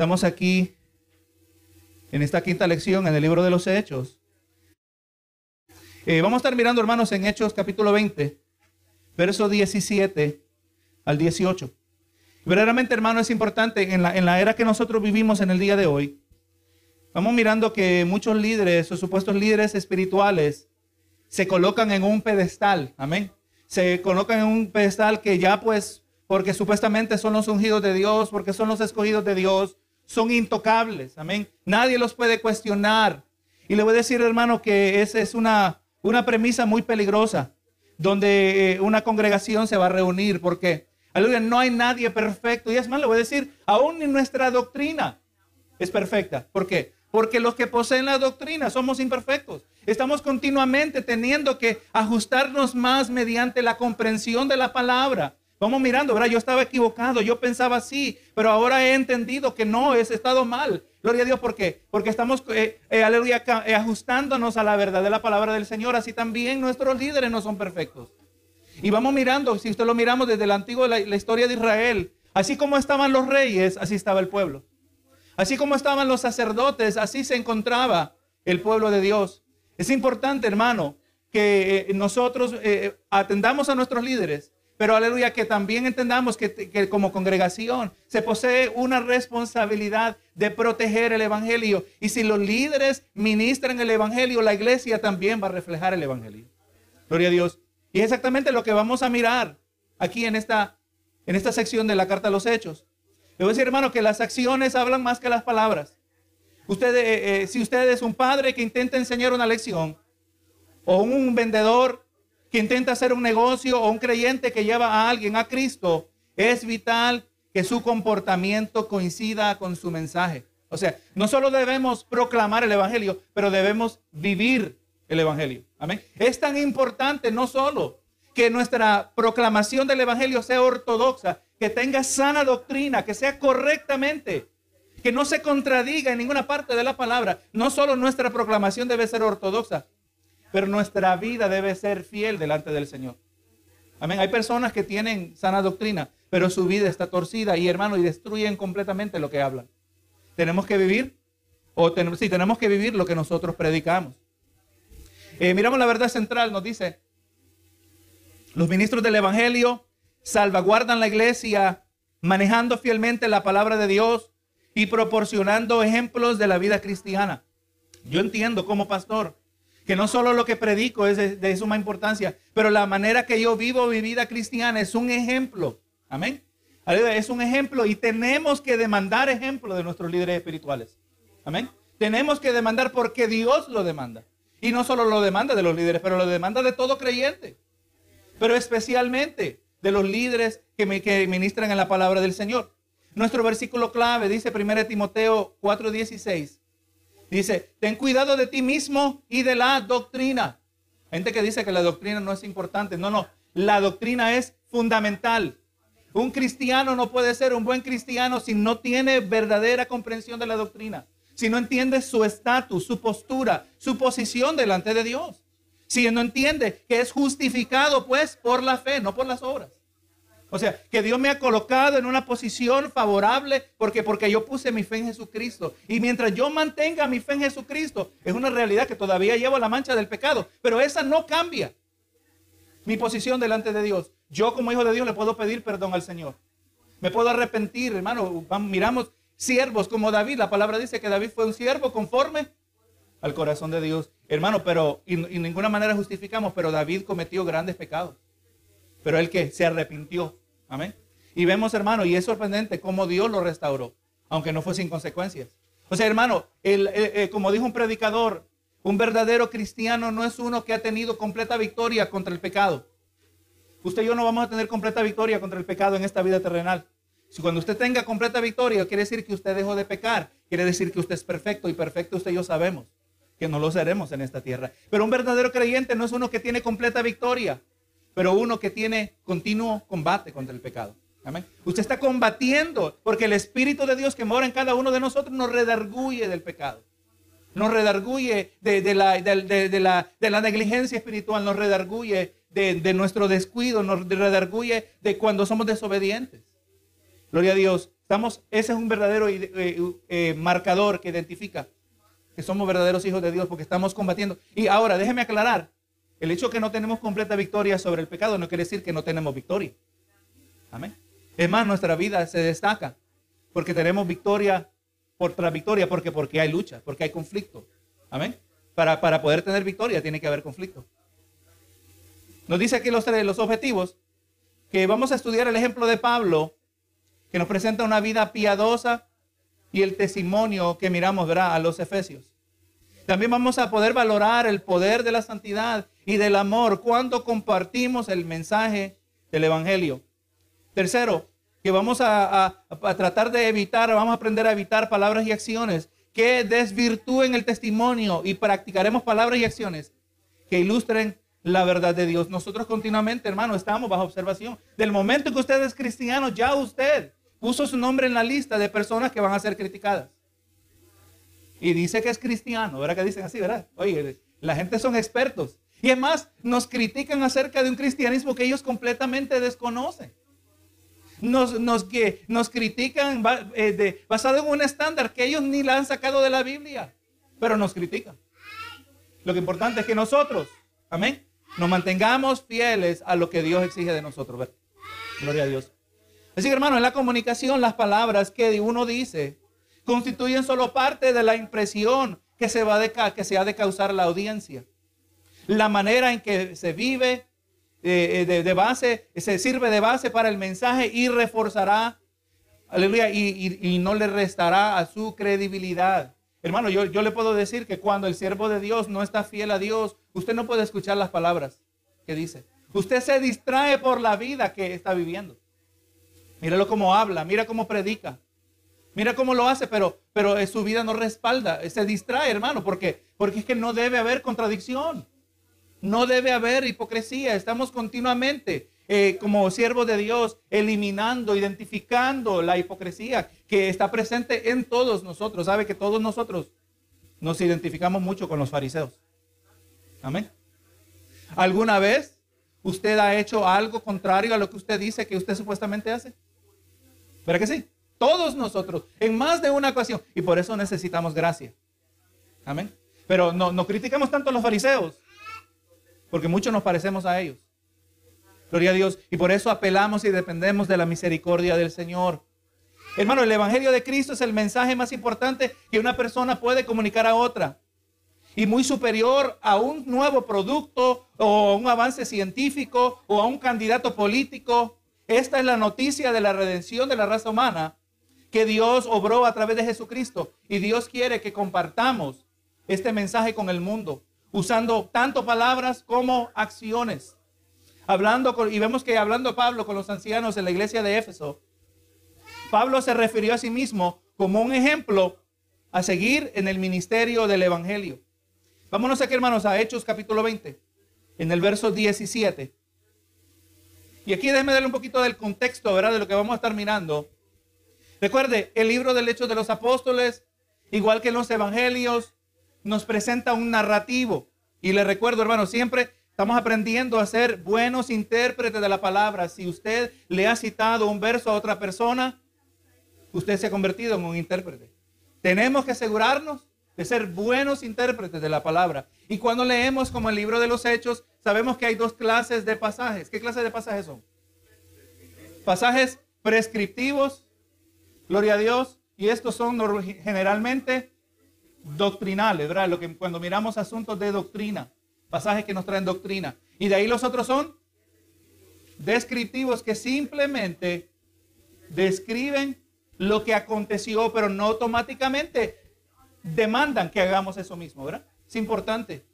Estamos aquí en esta quinta lección en el libro de los Hechos. Eh, vamos a estar mirando, hermanos, en Hechos capítulo 20, verso 17 al 18. Verdaderamente, hermano, es importante en la, en la era que nosotros vivimos en el día de hoy. Vamos mirando que muchos líderes o supuestos líderes espirituales se colocan en un pedestal. Amén. Se colocan en un pedestal que ya pues, porque supuestamente son los ungidos de Dios, porque son los escogidos de Dios, son intocables. Amén. Nadie los puede cuestionar. Y le voy a decir, hermano, que esa es una, una premisa muy peligrosa, donde eh, una congregación se va a reunir, porque, aleluya, no hay nadie perfecto. Y es más, le voy a decir, aún en nuestra doctrina es perfecta. ¿Por qué? Porque los que poseen la doctrina somos imperfectos. Estamos continuamente teniendo que ajustarnos más mediante la comprensión de la palabra. Vamos mirando, ¿verdad? Yo estaba equivocado, yo pensaba así, pero ahora he entendido que no, he estado mal. Gloria a Dios, ¿por qué? Porque estamos, eh, eh, eh, ajustándonos a la verdad de la palabra del Señor. Así también nuestros líderes no son perfectos. Y vamos mirando, si usted lo miramos desde el antiguo, la, la historia de Israel, así como estaban los reyes, así estaba el pueblo. Así como estaban los sacerdotes, así se encontraba el pueblo de Dios. Es importante, hermano, que nosotros atendamos a nuestros líderes pero aleluya, que también entendamos que, como congregación se posee una responsabilidad de proteger el Evangelio. Y si los líderes ministran el Evangelio, la iglesia también va a reflejar el Evangelio. Gloria a Dios. Y es exactamente lo que vamos a mirar aquí en esta, en esta sección de la Carta a los Hechos. Le voy a decir, hermano, que las acciones hablan más que las palabras. Usted, eh, eh, si usted es un padre que intenta enseñar una lección, o un vendedor que intenta hacer un negocio o un creyente que lleva a alguien a Cristo, es vital que su comportamiento coincida con su mensaje. O sea, no solo debemos proclamar el Evangelio, pero debemos vivir el Evangelio. Amén. Es tan importante no solo que nuestra proclamación del Evangelio sea ortodoxa, que tenga sana doctrina, que sea correctamente, que no se contradiga en ninguna parte de la palabra. No solo nuestra proclamación debe ser ortodoxa, pero nuestra vida debe ser fiel delante del Señor. Amén. Hay personas que tienen sana doctrina, pero su vida está torcida y hermano, y destruyen completamente lo que hablan. Tenemos que vivir, o tenemos, sí, tenemos que vivir lo que nosotros predicamos. Eh, miramos la verdad central, nos dice, los ministros del Evangelio salvaguardan la iglesia manejando fielmente la palabra de Dios y proporcionando ejemplos de la vida cristiana. Yo entiendo como pastor que no solo lo que predico es de, suma importancia, pero la manera que yo vivo mi vida cristiana es un ejemplo. Amén. Es un ejemplo y tenemos que demandar ejemplo de nuestros líderes espirituales. Amén. Tenemos que demandar porque Dios lo demanda. Y no solo lo demanda de los líderes, pero lo demanda de todo creyente. Pero especialmente de los líderes que, me, que ministran en la palabra del Señor. Nuestro versículo clave dice 1 Timoteo 4:16. Dice, ten cuidado de ti mismo y de la doctrina. Gente que dice que la doctrina no es importante. No, no, la doctrina es fundamental. Un cristiano no puede ser un buen cristiano si no tiene verdadera comprensión de la doctrina. Si no entiende su estatus, su postura, su posición delante de Dios. Si no entiende que es justificado pues por la fe, no por las obras. O sea, que Dios me ha colocado en una posición favorable porque, porque yo puse mi fe en Jesucristo. Y mientras yo mantenga mi fe en Jesucristo, es una realidad que todavía llevo la mancha del pecado. Pero esa no cambia mi posición delante de Dios. Yo como hijo de Dios le puedo pedir perdón al Señor. Me puedo arrepentir, hermano. Miramos siervos como David. La palabra dice que David fue un siervo conforme al corazón de Dios. Hermano, pero y, y ninguna manera justificamos, pero David cometió grandes pecados. Pero él que se arrepintió Amén. Y vemos, hermano, y es sorprendente cómo Dios lo restauró, aunque no fue sin consecuencias. O sea, hermano, el, eh, como dijo un predicador, un verdadero cristiano no es uno que ha tenido completa victoria contra el pecado. Usted y yo no vamos a tener completa victoria contra el pecado en esta vida terrenal. Si cuando usted tenga completa victoria, quiere decir que usted dejó de pecar, quiere decir que usted es perfecto y perfecto usted y yo sabemos que no lo seremos en esta tierra. Pero un verdadero creyente no es uno que tiene completa victoria pero uno que tiene continuo combate contra el pecado. Amén. Usted está combatiendo porque el Espíritu de Dios que mora en cada uno de nosotros nos redarguye del pecado. Nos redarguye de, la, negligencia espiritual, nos redarguye de, nuestro descuido, nos redarguye de cuando somos desobedientes. Gloria a Dios. Estamos, ese es un verdadero eh, eh, marcador que identifica que somos verdaderos hijos de Dios porque estamos combatiendo. Y ahora, déjeme aclarar, el hecho de que no tenemos completa victoria sobre el pecado no quiere decir que no tenemos victoria. Amén. Es más, nuestra vida se destaca porque tenemos victoria por tras victoria, porque, porque hay lucha, porque hay conflicto. Amén. Para, para poder tener victoria tiene que haber conflicto. Nos dice aquí los, los objetivos que vamos a estudiar el ejemplo de Pablo, que nos presenta una vida piadosa y el testimonio que miramos, a los efesios. También vamos a poder valorar el poder de la santidad y del amor cuando compartimos el mensaje del Evangelio. Tercero, que vamos a, tratar de evitar, vamos a aprender a evitar palabras y acciones que desvirtúen el testimonio y practicaremos palabras y acciones que ilustren la verdad de Dios. Nosotros continuamente, hermano, estamos bajo observación. Del momento que usted es cristiano, ya usted puso su nombre en la lista de personas que van a ser criticadas. Y dice que es cristiano, ¿verdad? Que dicen así, ¿verdad? Oye, la gente son expertos. Y además nos critican acerca de un cristianismo que ellos completamente desconocen nos, que, nos critican eh, basado en un estándar que ellos ni la han sacado de la Biblia, pero nos critican. Lo que importante es que nosotros, amén, nos mantengamos fieles a lo que Dios exige de nosotros. Gloria a Dios. Así que hermano, en la comunicación las palabras que uno dice constituyen solo parte de la impresión que se, va de, que se ha de causar la audiencia. La manera en que se vive, eh, eh, de, base, se sirve de base para el mensaje y reforzará, aleluya, y, no le restará a su credibilidad. Hermano, yo, le puedo decir que cuando el siervo de Dios no está fiel a Dios, usted no puede escuchar las palabras que dice. Usted se distrae por la vida que está viviendo. Míralo cómo habla, mira cómo predica. Mira cómo lo hace, pero, pero su vida no respalda. Se distrae, hermano, porque es que no debe haber contradicción. No debe haber hipocresía. Estamos continuamente eh, como siervos de Dios eliminando, identificando la hipocresía que está presente en todos nosotros. ¿Sabe que todos nosotros nos identificamos mucho con los fariseos? Amén. ¿Alguna vez usted ha hecho algo contrario a lo que usted dice que usted supuestamente hace? ¿Verdad que sí? Todos nosotros, en más de una ocasión. Y por eso necesitamos gracia. Amén. Pero no, no criticamos tanto a los fariseos porque muchos nos parecemos a ellos. Gloria a Dios. Y por eso apelamos y dependemos de la misericordia del Señor. Hermano, el Evangelio de Cristo es el mensaje más importante que una persona puede comunicar a otra. Y muy superior a un nuevo producto o a un avance científico o a un candidato político. Esta es la noticia de la redención de la raza humana que Dios obró a través de Jesucristo. Y Dios quiere que compartamos este mensaje con el mundo usando tanto palabras como acciones. Hablando con, y vemos que hablando Pablo con los ancianos en la iglesia de Éfeso, Pablo se refirió a sí mismo como un ejemplo a seguir en el ministerio del Evangelio. Vámonos aquí, hermanos, a Hechos capítulo 20, en el verso 17. Y aquí déjeme darle un poquito del contexto, ¿verdad? De lo que vamos a estar mirando. Recuerde, el libro del Hechos de los Apóstoles, igual que en los Evangelios, nos presenta un narrativo. Y le recuerdo, hermano, siempre estamos aprendiendo a ser buenos intérpretes de la palabra. Si usted le ha citado un verso a otra persona, usted se ha convertido en un intérprete. Tenemos que asegurarnos de ser buenos intérpretes de la palabra. Y cuando leemos como el libro de los Hechos, sabemos que hay dos clases de pasajes. ¿Qué clases de pasajes son? Pasajes prescriptivos, gloria a Dios, y estos son generalmente doctrinales, ¿verdad? Lo que cuando miramos asuntos de doctrina, pasajes que nos traen doctrina. Y de ahí los otros son descriptivos que simplemente describen lo que aconteció, pero no automáticamente demandan que hagamos eso mismo, ¿verdad? Es importante.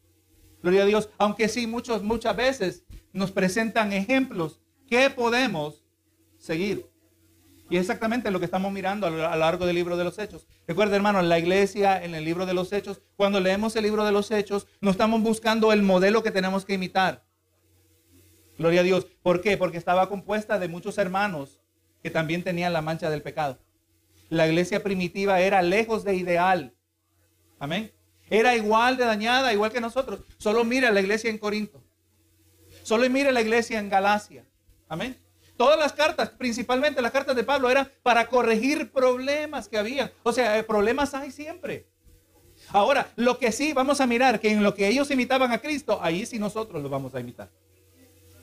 Gloria a Dios. Aunque sí, muchos, muchas veces nos presentan ejemplos que podemos seguir. Y es exactamente lo que estamos mirando a lo largo del libro de los Hechos. Recuerda, hermano, en la iglesia, en el libro de los Hechos, cuando leemos el libro de los Hechos, no estamos buscando el modelo que tenemos que imitar. Gloria a Dios. ¿Por qué? Porque estaba compuesta de muchos hermanos que también tenían la mancha del pecado. La iglesia primitiva era lejos de ideal. Amén. Era igual de dañada, igual que nosotros. Solo mira la iglesia en Corinto. Solo mira la iglesia en Galacia. Amén. Todas las cartas, principalmente las cartas de Pablo, eran para corregir problemas que había. O sea, eh, problemas hay siempre. Ahora, lo que sí vamos a mirar, que en lo que ellos imitaban a Cristo, ahí sí nosotros lo vamos a imitar.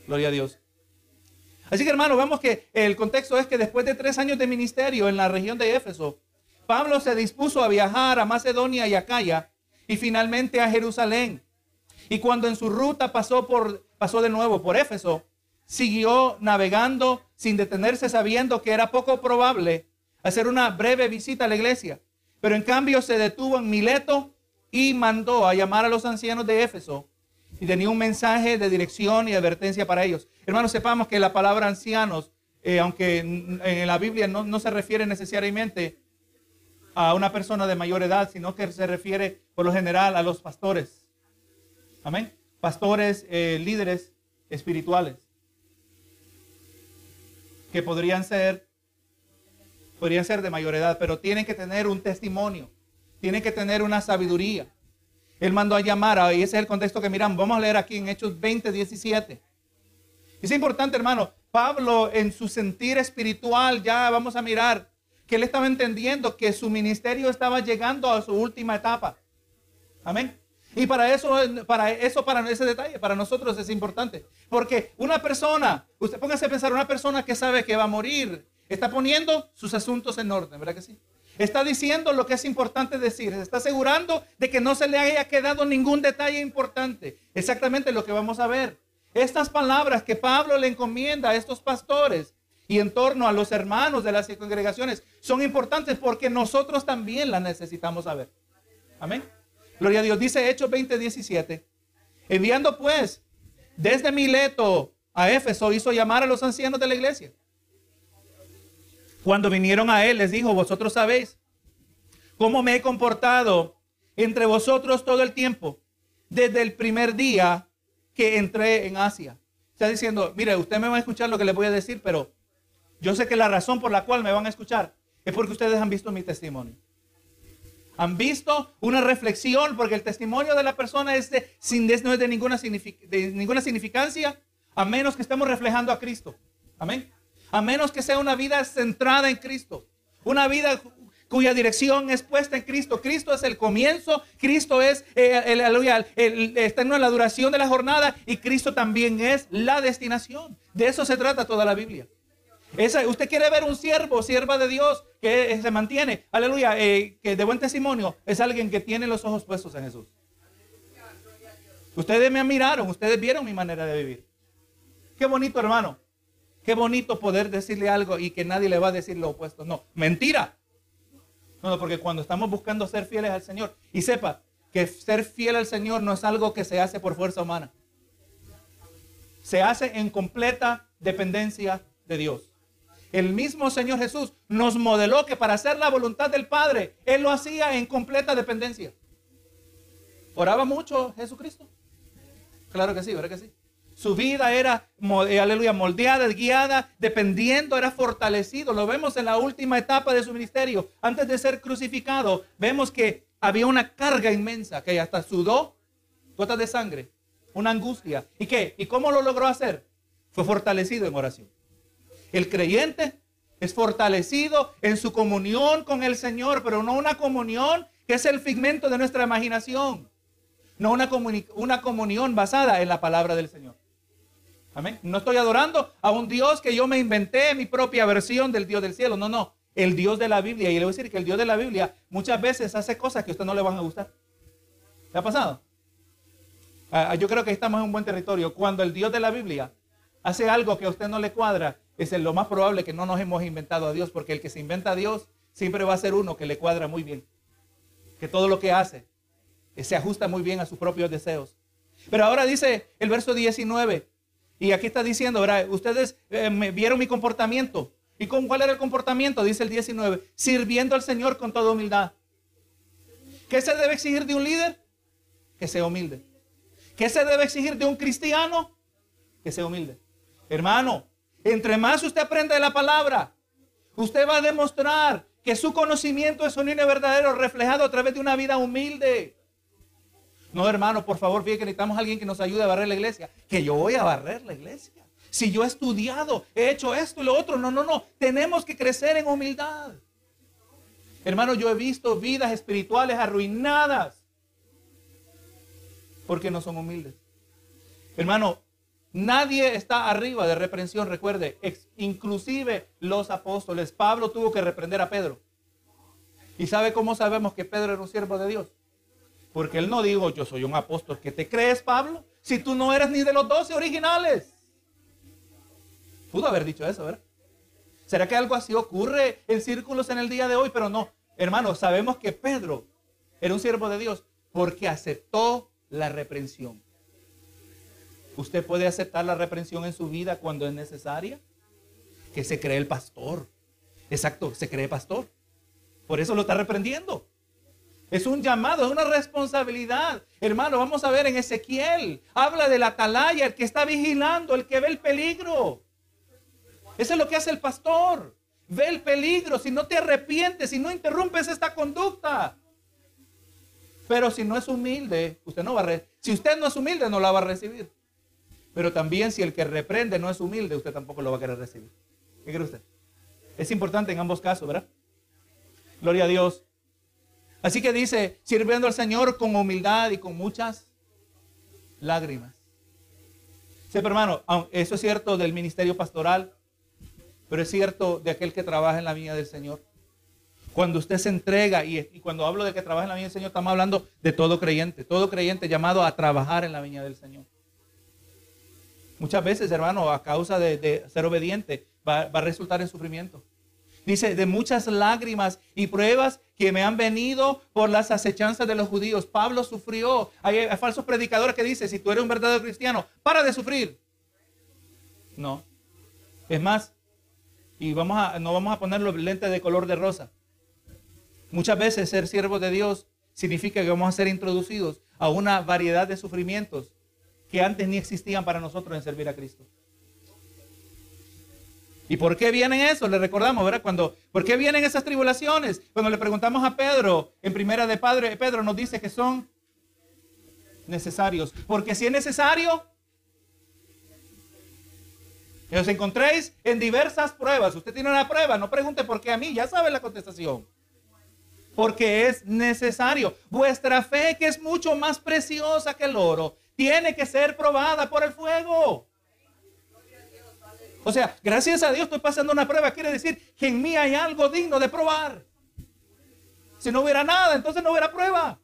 Gloria a Dios. Así que hermano, vemos que el contexto es que después de tres años de ministerio en la región de Éfeso, Pablo se dispuso a viajar a Macedonia y Acaya y finalmente a Jerusalén. Y cuando en su ruta pasó, por, pasó de nuevo por Éfeso, siguió navegando sin detenerse sabiendo que era poco probable hacer una breve visita a la iglesia. Pero en cambio se detuvo en Mileto y mandó a llamar a los ancianos de Éfeso y tenía un mensaje de dirección y advertencia para ellos. Hermanos, sepamos que la palabra ancianos, eh, aunque en la Biblia no, se refiere necesariamente a una persona de mayor edad, sino que se refiere por lo general a los pastores. Amén. Pastores, eh, líderes espirituales. Que podrían ser, podrían ser de mayor edad, pero tienen que tener un testimonio. Tienen que tener una sabiduría. Él mandó a llamar, y ese es el contexto que miramos. Vamos a leer aquí en Hechos 20, 17. Es importante, hermano. Pablo, en su sentir espiritual, ya vamos a mirar que él estaba entendiendo que su ministerio estaba llegando a su última etapa. Amén. Y para eso, para eso, para ese detalle, para nosotros es importante. Porque una persona, usted póngase a pensar, una persona que sabe que va a morir, está poniendo sus asuntos en orden, ¿verdad que sí? Está diciendo lo que es importante decir, está asegurando de que no se le haya quedado ningún detalle importante. Exactamente lo que vamos a ver. Estas palabras que Pablo le encomienda a estos pastores y en torno a los hermanos de las congregaciones son importantes porque nosotros también las necesitamos saber. Amén. Gloria a Dios. Dice Hechos 20, 17. Enviando pues desde Mileto a Éfeso, hizo llamar a los ancianos de la iglesia. Cuando vinieron a él, les dijo, vosotros sabéis cómo me he comportado entre vosotros todo el tiempo, desde el primer día que entré en Asia. Está diciendo, mire, usted me va a escuchar lo que le voy a decir, pero yo sé que la razón por la cual me van a escuchar es porque ustedes han visto mi testimonio. Han visto una reflexión, porque el testimonio de la persona es de, sin, no es de ninguna, de ninguna significancia, a menos que estemos reflejando a Cristo. Amén. A menos que sea una vida centrada en Cristo. Una vida cuya dirección es puesta en Cristo. Cristo es el comienzo, Cristo es eh, el, está en la duración de la jornada y Cristo también es la destinación. De eso se trata toda la Biblia usted quiere ver un siervo, sierva de Dios, que se mantiene, aleluya, eh, que de buen testimonio, es alguien que tiene los ojos puestos en Jesús. Ustedes me admiraron, ustedes vieron mi manera de vivir. Qué bonito, hermano. Qué bonito poder decirle algo y que nadie le va a decir lo opuesto. No, mentira. No, no, porque cuando estamos buscando ser fieles al Señor, y sepa que ser fiel al Señor no es algo que se hace por fuerza humana. Se hace en completa dependencia de Dios el mismo Señor Jesús nos modeló que para hacer la voluntad del Padre, Él lo hacía en completa dependencia. ¿Oraba mucho Jesucristo? Claro que sí, ¿verdad que sí? Su vida era, eh, aleluya, moldeada, guiada, dependiendo, era fortalecido. Lo vemos en la última etapa de su ministerio. Antes de ser crucificado, vemos que había una carga inmensa, que hasta sudó gotas de sangre, una angustia. ¿Y qué? ¿Y cómo lo logró hacer? Fue fortalecido en oración. El creyente es fortalecido en su comunión con el Señor, pero no una comunión que es el figmento de nuestra imaginación. No una, una comunión basada en la palabra del Señor. Amén. No estoy adorando a un Dios que yo me inventé mi propia versión del Dios del cielo. No, no. El Dios de la Biblia. Y le voy a decir que el Dios de la Biblia muchas veces hace cosas que a usted no le van a gustar. ¿Le ha pasado? Ah, yo creo que estamos en un buen territorio. Cuando el Dios de la Biblia hace algo que a usted no le cuadra, es lo más probable que no nos hemos inventado a Dios, porque el que se inventa a Dios siempre va a ser uno que le cuadra muy bien, que todo lo que hace se ajusta muy bien a sus propios deseos. Pero ahora dice el verso 19, y aquí está diciendo, ¿verdad? ustedes eh, me vieron mi comportamiento. ¿Y con cuál era el comportamiento? Dice el 19, sirviendo al Señor con toda humildad. ¿Qué se debe exigir de un líder? Que sea humilde. ¿Qué se debe exigir de un cristiano? Que sea humilde. Hermano, entre más usted aprende de la palabra, usted va a demostrar que su conocimiento es un y verdadero reflejado a través de una vida humilde. No, hermano, por favor, fíjate que necesitamos a alguien que nos ayude a barrer la iglesia. Que yo voy a barrer la iglesia. Si yo he estudiado, he hecho esto y lo otro. No, no, no. Tenemos que crecer en humildad. Hermano, yo he visto vidas espirituales arruinadas porque no son humildes. Hermano, nadie está arriba de reprensión, recuerde, inclusive los apóstoles. Pablo tuvo que reprender a Pedro. ¿Y sabe cómo sabemos que Pedro era un siervo de Dios? Porque él no dijo, yo soy un apóstol. ¿Qué te crees, Pablo? Si tú no eres ni de los doce originales. Pudo haber dicho eso, ¿verdad? ¿Será que algo así ocurre en círculos en el día de hoy? Pero no, hermano, sabemos que Pedro era un siervo de Dios porque aceptó la reprensión. ¿Usted puede aceptar la reprensión en su vida cuando es necesaria? Que se cree el pastor. Exacto, se cree pastor. Por eso lo está reprendiendo. Es un llamado, es una responsabilidad. Hermano, vamos a ver en Ezequiel. Habla del atalaya, el que está vigilando, el que ve el peligro. Eso es lo que hace el pastor. Ve el peligro. Si no te arrepientes, si no interrumpes esta conducta. Pero si no es humilde, usted no va a Si usted no es humilde, no la va a recibir. Pero también si el que reprende no es humilde, usted tampoco lo va a querer recibir. ¿Qué cree usted? Es importante en ambos casos, ¿verdad? Gloria a Dios. Así que dice, sirviendo al Señor con humildad y con muchas lágrimas. Sí, pero hermano, eso es cierto del ministerio pastoral, pero es cierto de aquel que trabaja en la viña del Señor. Cuando usted se entrega, y, y, cuando hablo de que trabaja en la viña del Señor, estamos hablando de todo creyente, todo creyente llamado a trabajar en la viña del Señor. Muchas veces, hermano, a causa de, ser obediente, va, a resultar en sufrimiento. Dice, de muchas lágrimas y pruebas que me han venido por las acechanzas de los judíos. Pablo sufrió. Hay, falsos predicadores que dicen, si tú eres un verdadero cristiano, para de sufrir. No. Es más, y vamos a, no vamos a poner los lentes de color de rosa. Muchas veces ser siervos de Dios significa que vamos a ser introducidos a una variedad de sufrimientos que antes ni existían para nosotros en servir a Cristo. ¿Y por qué vienen eso? Le recordamos, ¿verdad? Cuando, ¿Por qué vienen esas tribulaciones? Cuando le preguntamos a Pedro, en primera de Padre, Pedro nos dice que son necesarios. Porque si es necesario, os encontréis en diversas pruebas. Usted tiene una prueba, no pregunte por qué a mí, ya sabe la contestación. Porque es necesario. Vuestra fe, que es mucho más preciosa que el oro, tiene que ser probada por el fuego. O sea, gracias a Dios estoy pasando una prueba. Quiere decir que en mí hay algo digno de probar. Si no hubiera nada, entonces no hubiera prueba.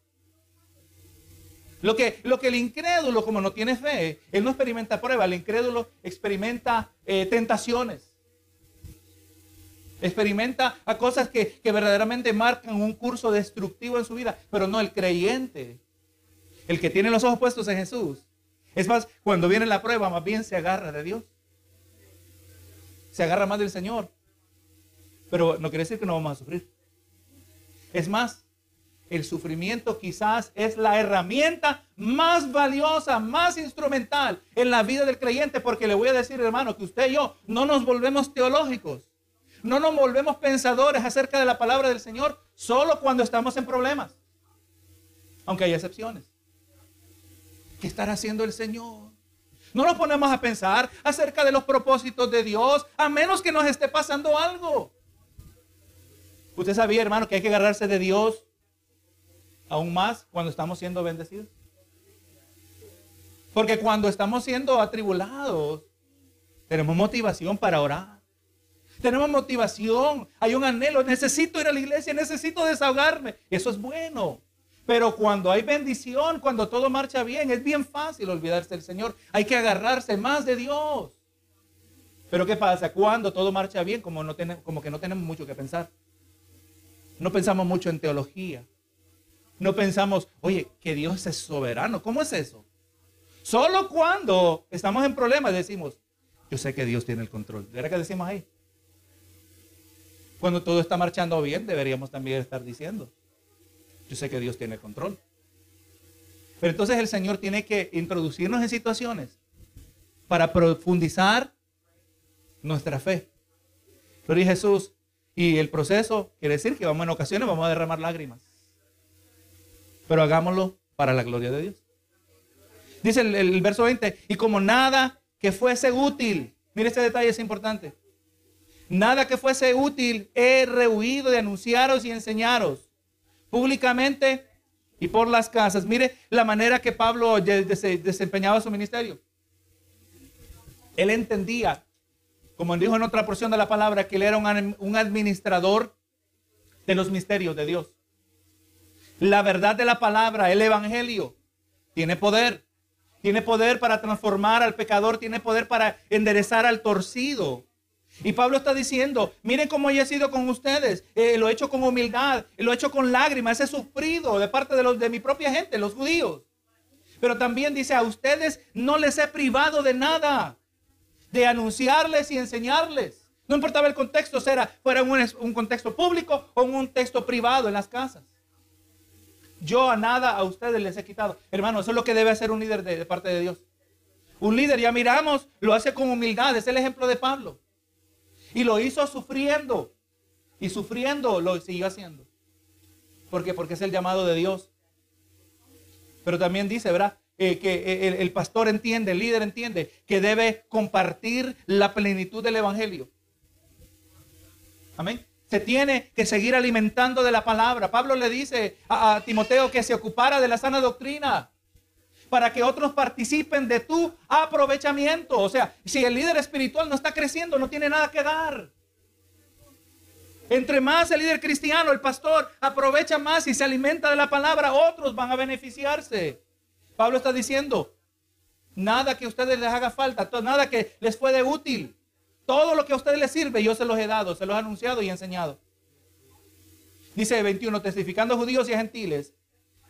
Lo que, lo que el incrédulo, como no tiene fe, él no experimenta prueba. El incrédulo experimenta eh, tentaciones. Experimenta cosas que, que verdaderamente marcan un curso destructivo en su vida. Pero no el creyente el que tiene los ojos puestos en Jesús. Es más, cuando viene la prueba, más bien se agarra de Dios. Se agarra más del Señor. Pero no quiere decir que no vamos a sufrir. Es más, el sufrimiento quizás es la herramienta más valiosa, más instrumental en la vida del creyente, porque le voy a decir, hermano, que usted y yo no nos volvemos teológicos, no nos volvemos pensadores acerca de la palabra del Señor solo cuando estamos en problemas, aunque hay excepciones. ¿Qué estará haciendo el Señor? No nos ponemos a pensar acerca de los propósitos de Dios, a menos que nos esté pasando algo. Usted sabía, hermano, que hay que agarrarse de Dios aún más cuando estamos siendo bendecidos. Porque cuando estamos siendo atribulados, tenemos motivación para orar. Tenemos motivación, hay un anhelo, necesito ir a la iglesia, necesito desahogarme. Eso es bueno. Pero cuando hay bendición, cuando todo marcha bien, es bien fácil olvidarse del Señor. Hay que agarrarse más de Dios. Pero ¿qué pasa? Cuando todo marcha bien, como, no tenemos, que no tenemos mucho que pensar. No pensamos mucho en teología. No pensamos, oye, que Dios es soberano. ¿Cómo es eso? Solo cuando estamos en problemas decimos, yo sé que Dios tiene el control. ¿Verdad que decimos ahí? Cuando todo está marchando bien, deberíamos también estar diciendo, yo sé que Dios tiene control. Pero entonces el Señor tiene que introducirnos en situaciones para profundizar nuestra fe. Gloria a Jesús. Y el proceso quiere decir que vamos en ocasiones vamos a derramar lágrimas. Pero hagámoslo para la gloria de Dios. Dice el, el verso 20, y como nada que fuese útil Mire este detalle, es importante. Nada que fuese útil he rehuido de anunciaros y enseñaros públicamente y por las casas. Mire la manera que Pablo desempeñaba su ministerio. Él entendía, como dijo en otra porción de la palabra, que él era un administrador de los misterios de Dios. La verdad de la palabra, el evangelio, tiene poder. Tiene poder para transformar al pecador, tiene poder para enderezar al torcido. Y Pablo está diciendo, miren cómo yo he sido con ustedes, eh, lo he hecho con humildad, lo he hecho con lágrimas, he sufrido de parte de, mi propia gente, los judíos. Pero también dice, a ustedes no les he privado de nada, de anunciarles y enseñarles. No importaba el contexto, era, fuera un, un contexto público o un texto privado en las casas. Yo a nada a ustedes les he quitado. Hermano, eso es lo que debe hacer un líder de, de parte de Dios. Un líder, ya miramos, lo hace con humildad. Es el ejemplo de Pablo. Y lo hizo sufriendo. Y sufriendo lo siguió haciendo. ¿Por qué? Porque es el llamado de Dios. Pero también dice, ¿verdad? Eh, que eh, el, pastor entiende, el líder entiende que debe compartir la plenitud del Evangelio. Amén. Se tiene que seguir alimentando de la palabra. Pablo le dice a, a Timoteo que se ocupara de la sana doctrina para que otros participen de tu aprovechamiento. O sea, si el líder espiritual no está creciendo, no tiene nada que dar. Entre más el líder cristiano, el pastor, aprovecha más y se alimenta de la palabra, otros van a beneficiarse. Pablo está diciendo, nada que a ustedes les haga falta, nada que les fue de útil. Todo lo que a ustedes les sirve, yo se los he dado, se los he anunciado y enseñado. Dice 21, testificando a judíos y a gentiles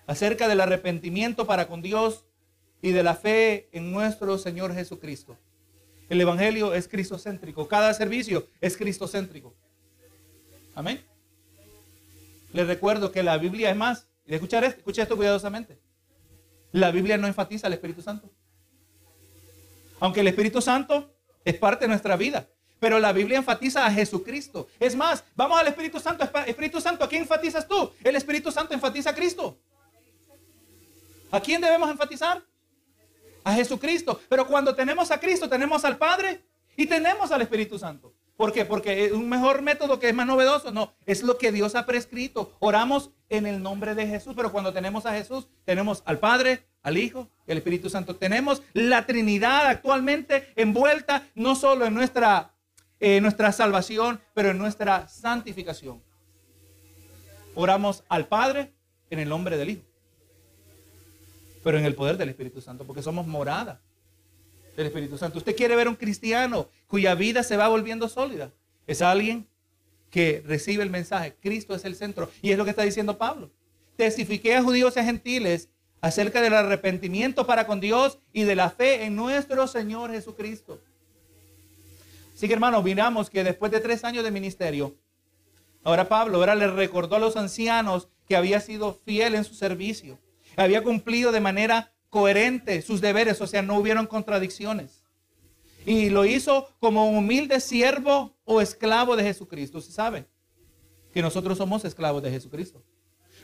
acerca del arrepentimiento para con Dios y de la fe en nuestro Señor Jesucristo. El Evangelio es cristocéntrico. Cada servicio es cristocéntrico. Amén. Les recuerdo que la Biblia es más. Y escuchar esto, escucha esto cuidadosamente. La Biblia no enfatiza al Espíritu Santo. Aunque el Espíritu Santo es parte de nuestra vida. Pero la Biblia enfatiza a Jesucristo. Es más, vamos al Espíritu Santo. Espíritu Santo, ¿a quién enfatizas tú? El Espíritu Santo enfatiza a Cristo. ¿A quién debemos enfatizar? A Jesucristo. Pero cuando tenemos a Cristo, tenemos al Padre y tenemos al Espíritu Santo. ¿Por qué? Porque es un mejor método que es más novedoso. No, es lo que Dios ha prescrito. Oramos en el nombre de Jesús, pero cuando tenemos a Jesús, tenemos al Padre, al Hijo al Espíritu Santo. Tenemos la Trinidad actualmente envuelta no solo en nuestra, nuestra salvación, pero en nuestra santificación. Oramos al Padre en el nombre del Hijo pero en el poder del Espíritu Santo, porque somos morada del Espíritu Santo. Usted quiere ver un cristiano cuya vida se va volviendo sólida. Es alguien que recibe el mensaje. Cristo es el centro. Y es lo que está diciendo Pablo. Testifiqué a judíos y a gentiles acerca del arrepentimiento para con Dios y de la fe en nuestro Señor Jesucristo. Así que hermanos, miramos que después de tres años de ministerio, ahora Pablo ahora le recordó a los ancianos que había sido fiel en su servicio había cumplido de manera coherente sus deberes, o sea, no hubieron contradicciones. Y lo hizo como humilde siervo o esclavo de Jesucristo. ¿Se sabe? Que nosotros somos esclavos de Jesucristo.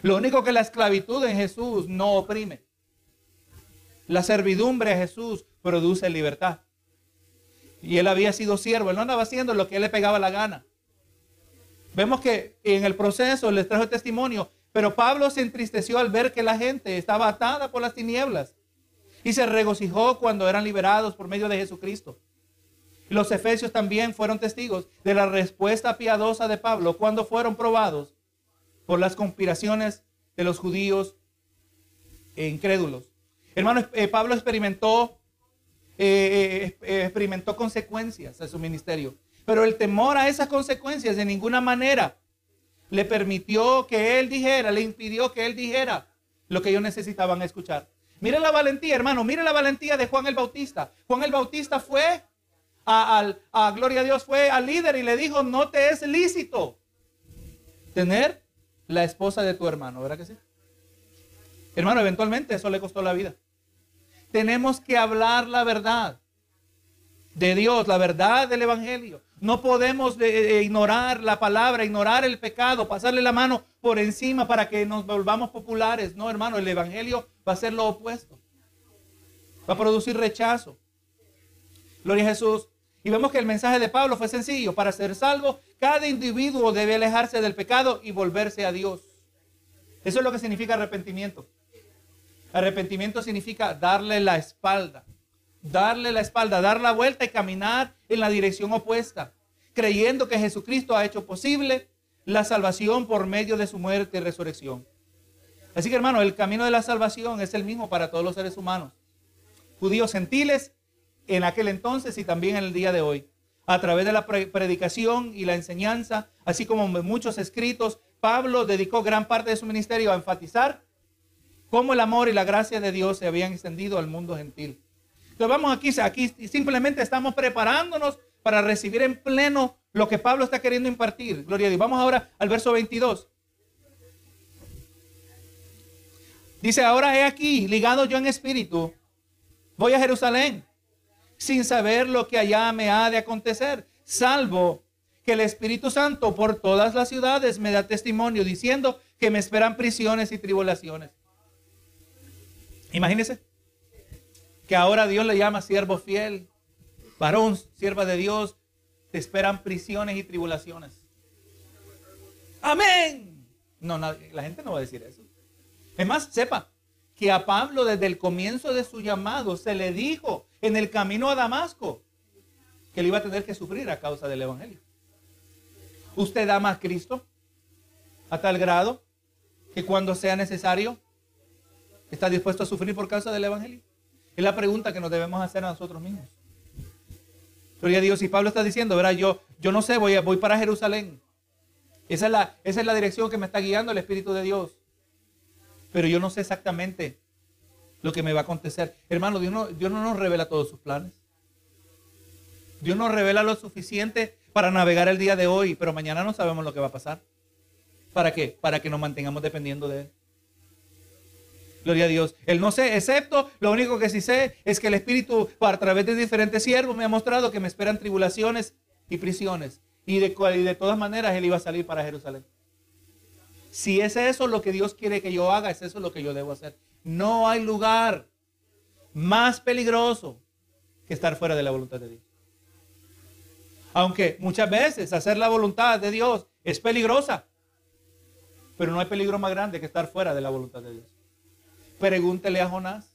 Lo único que la esclavitud en Jesús no oprime. La servidumbre a Jesús produce libertad. Y él había sido siervo, él no andaba haciendo lo que él le pegaba la gana. Vemos que en el proceso les trajo testimonio pero Pablo se entristeció al ver que la gente estaba atada por las tinieblas y se regocijó cuando eran liberados por medio de Jesucristo. Los efesios también fueron testigos de la respuesta piadosa de Pablo cuando fueron probados por las conspiraciones de los judíos incrédulos. Hermano, eh, Pablo experimentó, eh, eh, experimentó consecuencias de su ministerio, pero el temor a esas consecuencias de ninguna manera le permitió que él dijera, le impidió que él dijera lo que ellos necesitaban escuchar. Mire la valentía, hermano, mire la valentía de Juan el Bautista. Juan el Bautista fue a, a, gloria a Dios, fue al líder y le dijo, no te es lícito tener la esposa de tu hermano, ¿verdad que sí? Hermano, eventualmente eso le costó la vida. Tenemos que hablar la verdad de Dios, la verdad del Evangelio. No podemos ignorar la palabra, ignorar el pecado, pasarle la mano por encima para que nos volvamos populares. No, hermano, el Evangelio va a ser lo opuesto. Va a producir rechazo. Gloria a Jesús. Y vemos que el mensaje de Pablo fue sencillo. Para ser salvo, cada individuo debe alejarse del pecado y volverse a Dios. Eso es lo que significa arrepentimiento. Arrepentimiento significa darle la espalda. Darle la espalda, dar la vuelta y caminar en la dirección opuesta. Creyendo que Jesucristo ha hecho posible la salvación por medio de su muerte y resurrección. Así que hermano, el camino de la salvación es el mismo para todos los seres humanos. Judíos gentiles en aquel entonces y también en el día de hoy. A través de la predicación y la enseñanza, así como muchos escritos, Pablo dedicó gran parte de su ministerio a enfatizar cómo el amor y la gracia de Dios se habían extendido al mundo gentil. Entonces vamos aquí, aquí simplemente estamos preparándonos para recibir en pleno lo que Pablo está queriendo impartir. Gloria a Dios. Vamos ahora al verso 22. Dice, ahora he aquí, ligado yo en espíritu, voy a Jerusalén sin saber lo que allá me ha de acontecer, salvo que el Espíritu Santo por todas las ciudades me da testimonio diciendo que me esperan prisiones y tribulaciones. Imagínense que ahora Dios le llama siervo fiel, varón, sierva de Dios, te esperan prisiones y tribulaciones. Amén. No, la gente no va a decir eso. Es más, sepa que a Pablo desde el comienzo de su llamado se le dijo en el camino a Damasco que él iba a tener que sufrir a causa del Evangelio. ¿Usted ama a Cristo a tal grado que cuando sea necesario está dispuesto a sufrir por causa del Evangelio? Es la pregunta que nos debemos hacer a nosotros mismos. Gloria a Dios. Y Pablo está diciendo, verá, yo, yo no sé, voy, voy para Jerusalén. Esa es, la, esa es la dirección que me está guiando el Espíritu de Dios. Pero yo no sé exactamente lo que me va a acontecer. Hermano, Dios no, Dios no nos revela todos sus planes. Dios nos revela lo suficiente para navegar el día de hoy, pero mañana no sabemos lo que va a pasar. ¿Para qué? Para que nos mantengamos dependiendo de Él. Gloria a Dios. Él no sé, excepto lo único que sí sé es que el Espíritu, a través de diferentes siervos, me ha mostrado que me esperan tribulaciones y prisiones. Y de, y de todas maneras Él iba a salir para Jerusalén. Si es eso lo que Dios quiere que yo haga, es eso lo que yo debo hacer. No hay lugar más peligroso que estar fuera de la voluntad de Dios. Aunque muchas veces hacer la voluntad de Dios es peligrosa, pero no hay peligro más grande que estar fuera de la voluntad de Dios. Pregúntele a Jonás.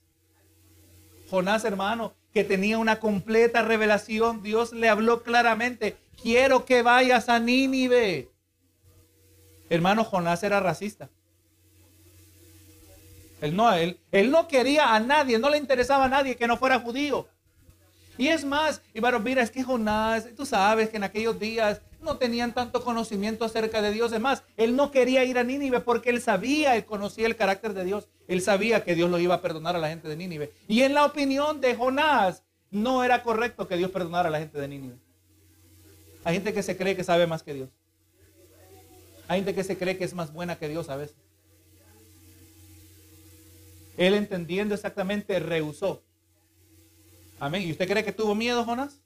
Jonás, hermano, que tenía una completa revelación, Dios le habló claramente, quiero que vayas a Nínive. Hermano, Jonás era racista. Él no, él, él no quería a nadie, no le interesaba a nadie que no fuera judío. Y es más, y mira, es que Jonás, tú sabes que en aquellos días no tenían tanto conocimiento acerca de Dios. Es más, él no quería ir a Nínive porque él sabía, él conocía el carácter de Dios. Él sabía que Dios lo iba a perdonar a la gente de Nínive. Y en la opinión de Jonás, no era correcto que Dios perdonara a la gente de Nínive. Hay gente que se cree que sabe más que Dios. Hay gente que se cree que es más buena que Dios a veces. Él entendiendo exactamente rehusó. Amén. ¿Y usted cree que tuvo miedo, Jonás?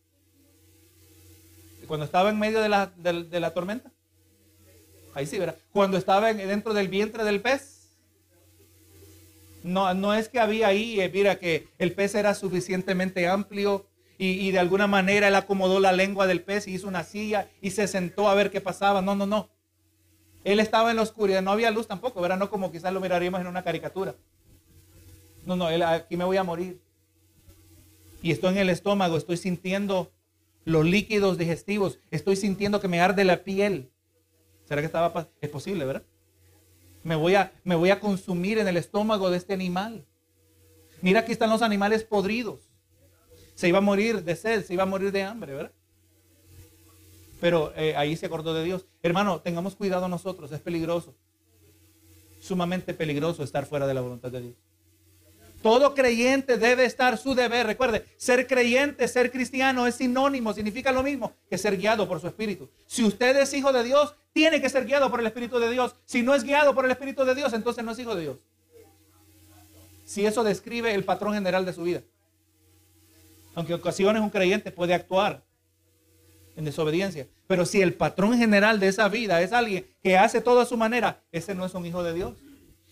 Cuando estaba en medio de la, tormenta. Ahí sí, ¿verdad? Cuando estaba dentro del vientre del pez. No, no es que había ahí, eh, mira, que el pez era suficientemente amplio y, y, de alguna manera él acomodó la lengua del pez y hizo una silla y se sentó a ver qué pasaba. No, no, no. Él estaba en la oscuridad, no había luz tampoco, ¿verdad? No como quizás lo miraríamos en una caricatura. No, no, aquí me voy a morir. Y estoy en el estómago, estoy sintiendo los líquidos digestivos, estoy sintiendo que me arde la piel. ¿Será que estaba es posible, verdad? Me voy a me voy a consumir en el estómago de este animal. Mira, aquí están los animales podridos. Se iba a morir de sed, se iba a morir de hambre, ¿verdad? Pero eh, ahí se acordó de Dios. Hermano, tengamos cuidado nosotros, es peligroso. Sumamente peligroso estar fuera de la voluntad de Dios. Todo creyente debe estar su deber. Recuerde, ser creyente, ser cristiano es sinónimo, significa lo mismo que ser guiado por su espíritu. Si usted es hijo de Dios, tiene que ser guiado por el espíritu de Dios. Si no es guiado por el espíritu de Dios, entonces no es hijo de Dios. Si eso describe el patrón general de su vida. Aunque en ocasiones un creyente puede actuar en desobediencia. Pero si el patrón general de esa vida es alguien que hace todo a su manera, ese no es un hijo de Dios.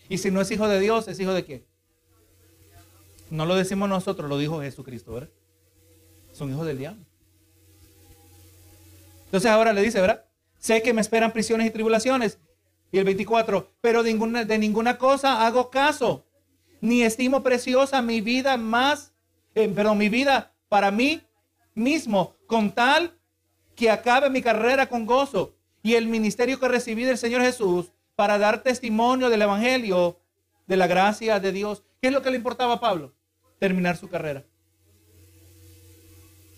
Y si no es hijo de Dios, ¿es hijo de quién? No lo decimos nosotros, lo dijo Jesucristo, ¿verdad? Son hijos del diablo. Entonces ahora le dice, ¿verdad? Sé que me esperan prisiones y tribulaciones. Y el 24, pero de ninguna, de ninguna cosa hago caso, ni estimo preciosa mi vida más, eh, pero mi vida para mí mismo, con tal que acabe mi carrera con gozo y el ministerio que recibí del Señor Jesús para dar testimonio del Evangelio de la gracia de Dios. ¿Qué es lo que le importaba a Pablo? Terminar su carrera.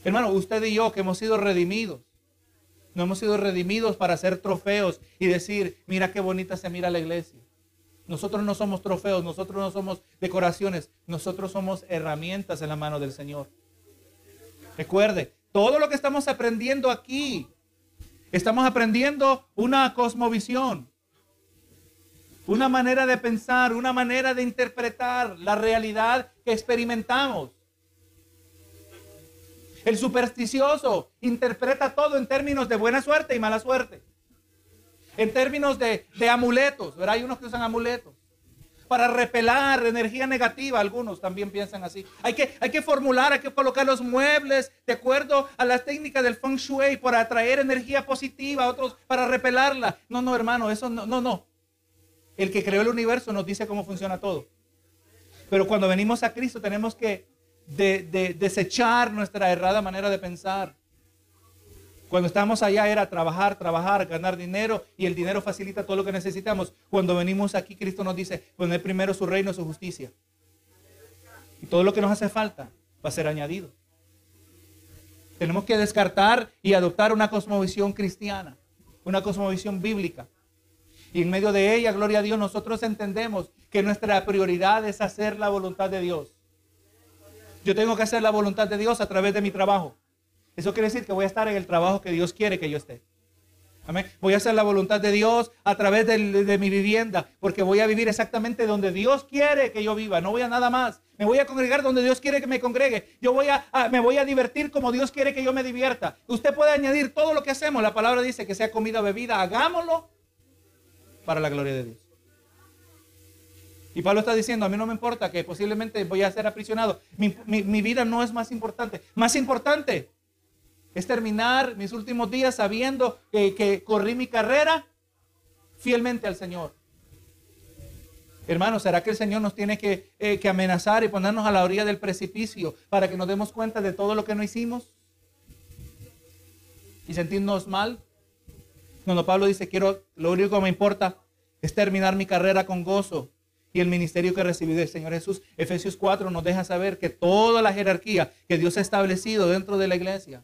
Hermano, usted y yo que hemos sido redimidos, no hemos sido redimidos para hacer trofeos y decir, mira qué bonita se mira la iglesia. Nosotros no somos trofeos, nosotros no somos decoraciones, nosotros somos herramientas en la mano del Señor. Recuerde, todo lo que estamos aprendiendo aquí, estamos aprendiendo una cosmovisión, una manera de pensar, una manera de interpretar la realidad que experimentamos. El supersticioso interpreta todo en términos de buena suerte y mala suerte. En términos de, amuletos, ¿verdad? Hay unos que usan amuletos. Para repelar energía negativa, algunos también piensan así. Hay que, hay que formular, hay que colocar los muebles de acuerdo a las técnicas del feng shui para atraer energía positiva, otros para repelarla. No, no, hermano, eso no, no, no. El que creó el universo nos dice cómo funciona todo. Pero cuando venimos a Cristo tenemos que de, desechar nuestra errada manera de pensar. Cuando estamos allá era trabajar, trabajar, ganar dinero y el dinero facilita todo lo que necesitamos. Cuando venimos aquí, Cristo nos dice, poner primero su reino, su justicia. Y todo lo que nos hace falta va a ser añadido. Tenemos que descartar y adoptar una cosmovisión cristiana, una cosmovisión bíblica. Y en medio de ella, gloria a Dios, nosotros entendemos que nuestra prioridad es hacer la voluntad de Dios. Yo tengo que hacer la voluntad de Dios a través de mi trabajo. Eso quiere decir que voy a estar en el trabajo que Dios quiere que yo esté. Amén. Voy a hacer la voluntad de Dios a través de, mi vivienda, porque voy a vivir exactamente donde Dios quiere que yo viva. No voy a nada más. Me voy a congregar donde Dios quiere que me congregue. Yo voy a, me voy a divertir como Dios quiere que yo me divierta. Usted puede añadir todo lo que hacemos. La palabra dice que sea comida o bebida. Hagámoslo para la gloria de Dios. Y Pablo está diciendo, a mí no me importa que posiblemente voy a ser aprisionado. Mi, vida no es más importante. Más importante es terminar mis últimos días sabiendo que, corrí mi carrera fielmente al Señor. Hermanos, ¿será que el Señor nos tiene que, eh, que, amenazar y ponernos a la orilla del precipicio para que nos demos cuenta de todo lo que no hicimos? Y sentirnos mal. Cuando Pablo dice, quiero, lo único que me importa es terminar mi carrera con gozo y el ministerio que recibí del Señor Jesús. Efesios 4 nos deja saber que toda la jerarquía que Dios ha establecido dentro de la iglesia,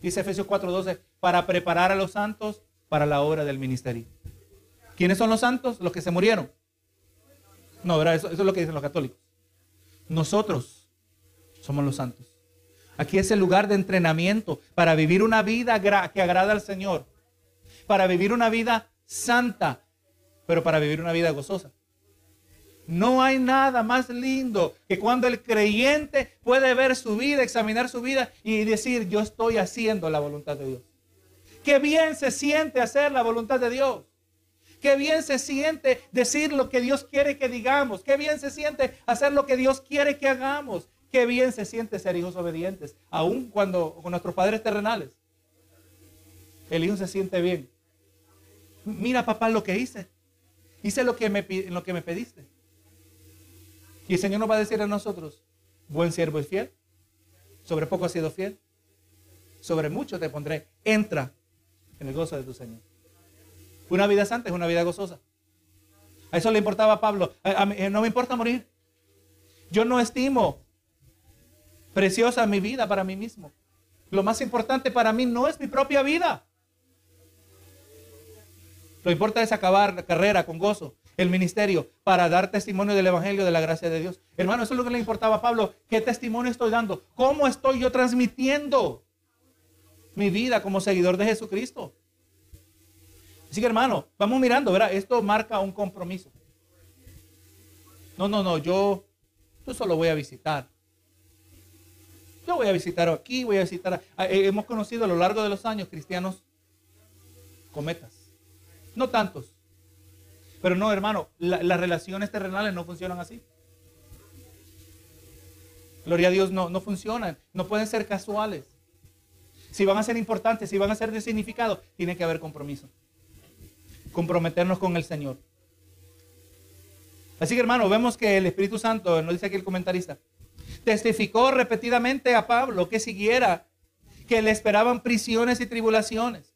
dice Efesios 4:12, para preparar a los santos para la obra del ministerio. ¿Quiénes son los santos? Los que se murieron. No, ¿verdad? Eso, es lo que dicen los católicos. Nosotros somos los santos. Aquí es el lugar de entrenamiento para vivir una vida que agrada al Señor, para vivir una vida santa, pero para vivir una vida gozosa. No hay nada más lindo que cuando el creyente puede ver su vida, examinar su vida y decir, yo estoy haciendo la voluntad de Dios. Qué bien se siente hacer la voluntad de Dios. Qué bien se siente decir lo que Dios quiere que digamos. Qué bien se siente hacer lo que Dios quiere que hagamos. Qué bien se siente ser hijos obedientes, aun cuando con nuestros padres terrenales. El hijo se siente bien. Mira, papá, lo que hice. Hice lo que me, lo que me pediste. Y el Señor nos va a decir a nosotros, buen siervo y fiel, sobre poco has sido fiel, sobre mucho te pondré, entra en el gozo de tu Señor. Una vida santa es una vida gozosa. A eso le importaba a Pablo. no me importa morir. Yo no estimo preciosa mi vida para mí mismo. Lo más importante para mí no es mi propia vida. Lo importante es acabar la carrera con gozo el ministerio para dar testimonio del Evangelio de la gracia de Dios. Hermano, eso es lo que le importaba a Pablo. ¿Qué testimonio estoy dando? ¿Cómo estoy yo transmitiendo mi vida como seguidor de Jesucristo? Así que hermano, vamos mirando, ¿verdad? Esto marca un compromiso. No, no, no, yo, yo solo voy a visitar. Yo voy a visitar aquí, voy a visitar. Eh, hemos conocido a lo largo de los años cristianos cometas. No tantos, pero no, hermano, las relaciones terrenales no funcionan así. Gloria a Dios, no, no funcionan. No pueden ser casuales. si van a ser importantes, si van a ser de significado, tiene que haber compromiso. Comprometernos con el Señor. Así que hermano, vemos que el Espíritu Santo, nos dice aquí el comentarista, testificó repetidamente a Pablo que siguiera, que le esperaban prisiones y tribulaciones.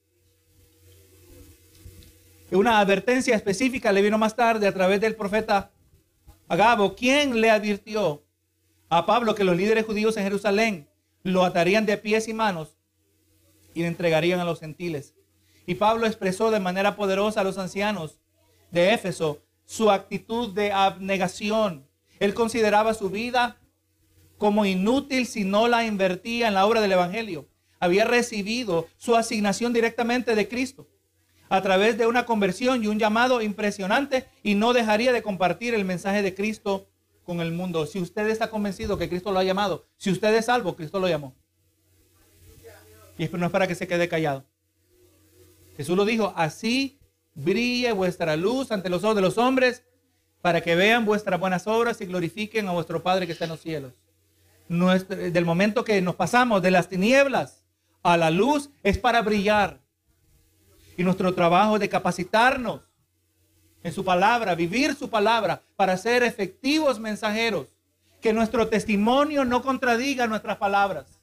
Una advertencia específica le vino más tarde a través del profeta Agabo, quien le advirtió a Pablo que los líderes judíos en Jerusalén lo atarían de pies y manos y le entregarían a los gentiles. Y Pablo expresó de manera poderosa a los ancianos de Éfeso su actitud de abnegación. Él consideraba su vida como inútil si no la invertía en la obra del Evangelio. Había recibido su asignación directamente de Cristo a través de una conversión y un llamado impresionante y no dejaría de compartir el mensaje de Cristo con el mundo. Si usted está convencido que Cristo lo ha llamado, si usted es salvo, Cristo lo llamó. Y no es para que se quede callado. Jesús lo dijo, así brille vuestra luz ante los ojos de los hombres para que vean vuestras buenas obras y glorifiquen a vuestro Padre que está en los cielos. del momento que nos pasamos de las tinieblas a la luz es para brillar y nuestro trabajo de capacitarnos en su palabra, vivir su palabra para ser efectivos mensajeros. Que nuestro testimonio no contradiga nuestras palabras.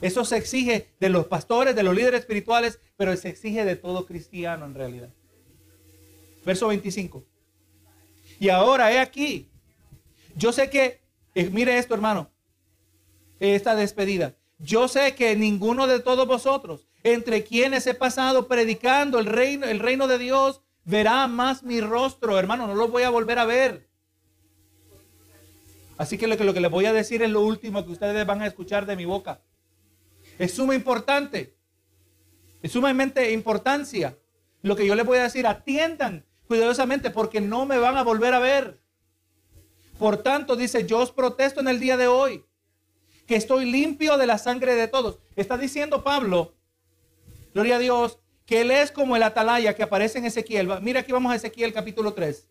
Eso se exige de los pastores, de los líderes espirituales, pero se exige de todo cristiano en realidad. Verso 25. Y ahora he aquí. Yo sé que, eh, mire esto hermano, esta despedida. Yo sé que ninguno de todos vosotros entre quienes he pasado predicando el reino, el reino de Dios, verá más mi rostro, hermano, no lo voy a volver a ver. Así que lo, que les voy a decir es lo último que ustedes van a escuchar de mi boca. Es suma importante. Es sumamente importancia. Lo que yo les voy a decir, atiendan cuidadosamente porque no me van a volver a ver. Por tanto, dice, yo os protesto en el día de hoy que estoy limpio de la sangre de todos. Está diciendo Pablo Gloria a Dios, que Él es como el atalaya que aparece en Ezequiel. Mira aquí vamos a Ezequiel capítulo 3.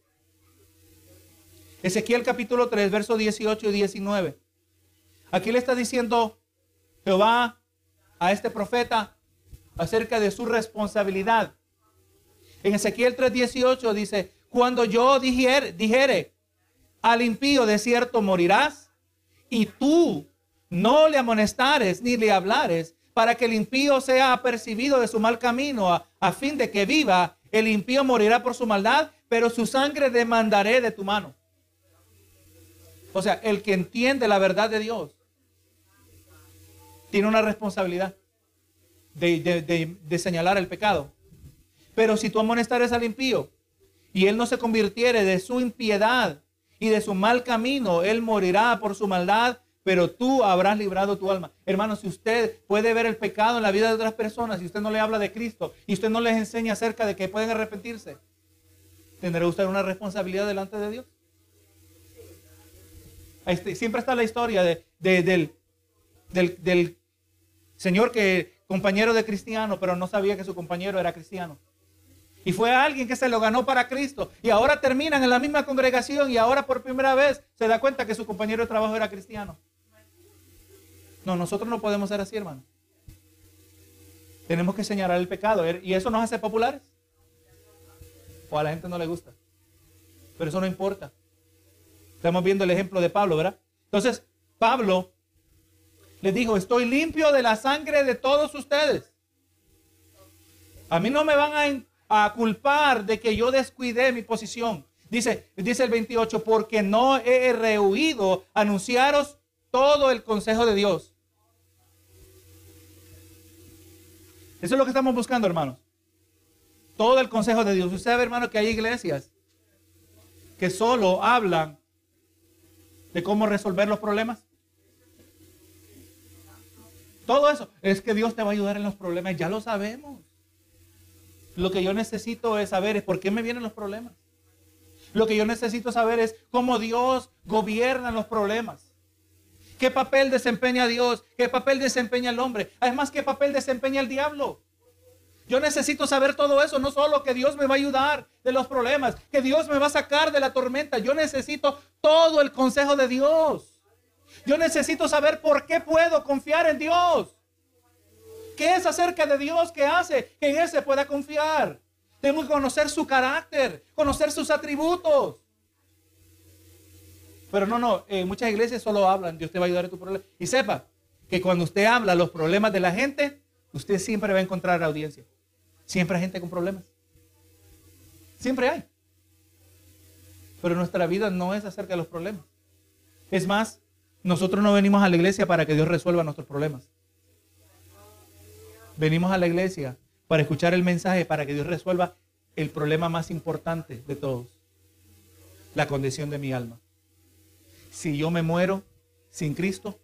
Ezequiel capítulo 3, versos 18 y 19. Aquí le está diciendo Jehová a este profeta acerca de su responsabilidad. En Ezequiel 3:18 dice, cuando yo dijere, dijere al impío de cierto morirás, y tú no le amonestares ni le hablares, para que el impío sea apercibido de su mal camino, a, fin de que viva. El impío morirá por su maldad, pero su sangre demandaré de tu mano. O sea, el que entiende la verdad de Dios tiene una responsabilidad de, de, señalar el pecado. Pero si tú amonestares al impío y él no se convirtiere de su impiedad y de su mal camino, él morirá por su maldad, pero tú habrás librado tu alma. Hermano, si usted puede ver el pecado en la vida de otras personas y usted no le habla de Cristo y usted no les enseña acerca de que pueden arrepentirse, ¿tendrá usted una responsabilidad delante de Dios? siempre está la historia de, del, del, señor que compañero de cristiano, pero no sabía que su compañero era cristiano. Y fue alguien que se lo ganó para Cristo. Y ahora terminan en la misma congregación y ahora por primera vez se da cuenta que su compañero de trabajo era cristiano. No, nosotros no podemos ser así, hermano. Tenemos que señalar el pecado. ¿Y eso nos hace populares? O a la gente no le gusta. Pero eso no importa. Estamos viendo el ejemplo de Pablo, ¿verdad? Entonces, Pablo le dijo, estoy limpio de la sangre de todos ustedes. A mí no me van a, a culpar de que yo descuidé mi posición. Dice, dice el 28, porque no he rehuido anunciaros todo el consejo de Dios. Eso es lo que estamos buscando, hermanos. Todo el consejo de Dios. Usted sabe, hermano, que hay iglesias que solo hablan de cómo resolver los problemas. Todo eso es que Dios te va a ayudar en los problemas. Ya lo sabemos. Lo que yo necesito es saber es por qué me vienen los problemas. Lo que yo necesito saber es cómo Dios gobierna los problemas. ¿Qué papel desempeña Dios? ¿Qué papel desempeña el hombre? Además, ¿qué papel desempeña el diablo? Yo necesito saber todo eso, no solo que Dios me va a ayudar de los problemas, que Dios me va a sacar de la tormenta. Yo necesito todo el consejo de Dios. Yo necesito saber por qué puedo confiar en Dios. ¿Qué es acerca de Dios que hace que en Él se pueda confiar? Tengo que conocer su carácter, conocer sus atributos. Pero no, no, en muchas iglesias solo hablan, Dios te va a ayudar en tu problema. Y sepa que cuando usted habla los problemas de la gente, usted siempre va a encontrar audiencia. Siempre hay gente con problemas. Siempre hay. Pero nuestra vida no es acerca de los problemas. Es más, nosotros no venimos a la iglesia para que Dios resuelva nuestros problemas. Venimos a la iglesia para escuchar el mensaje, para que Dios resuelva el problema más importante de todos, la condición de mi alma. Si yo me muero sin Cristo,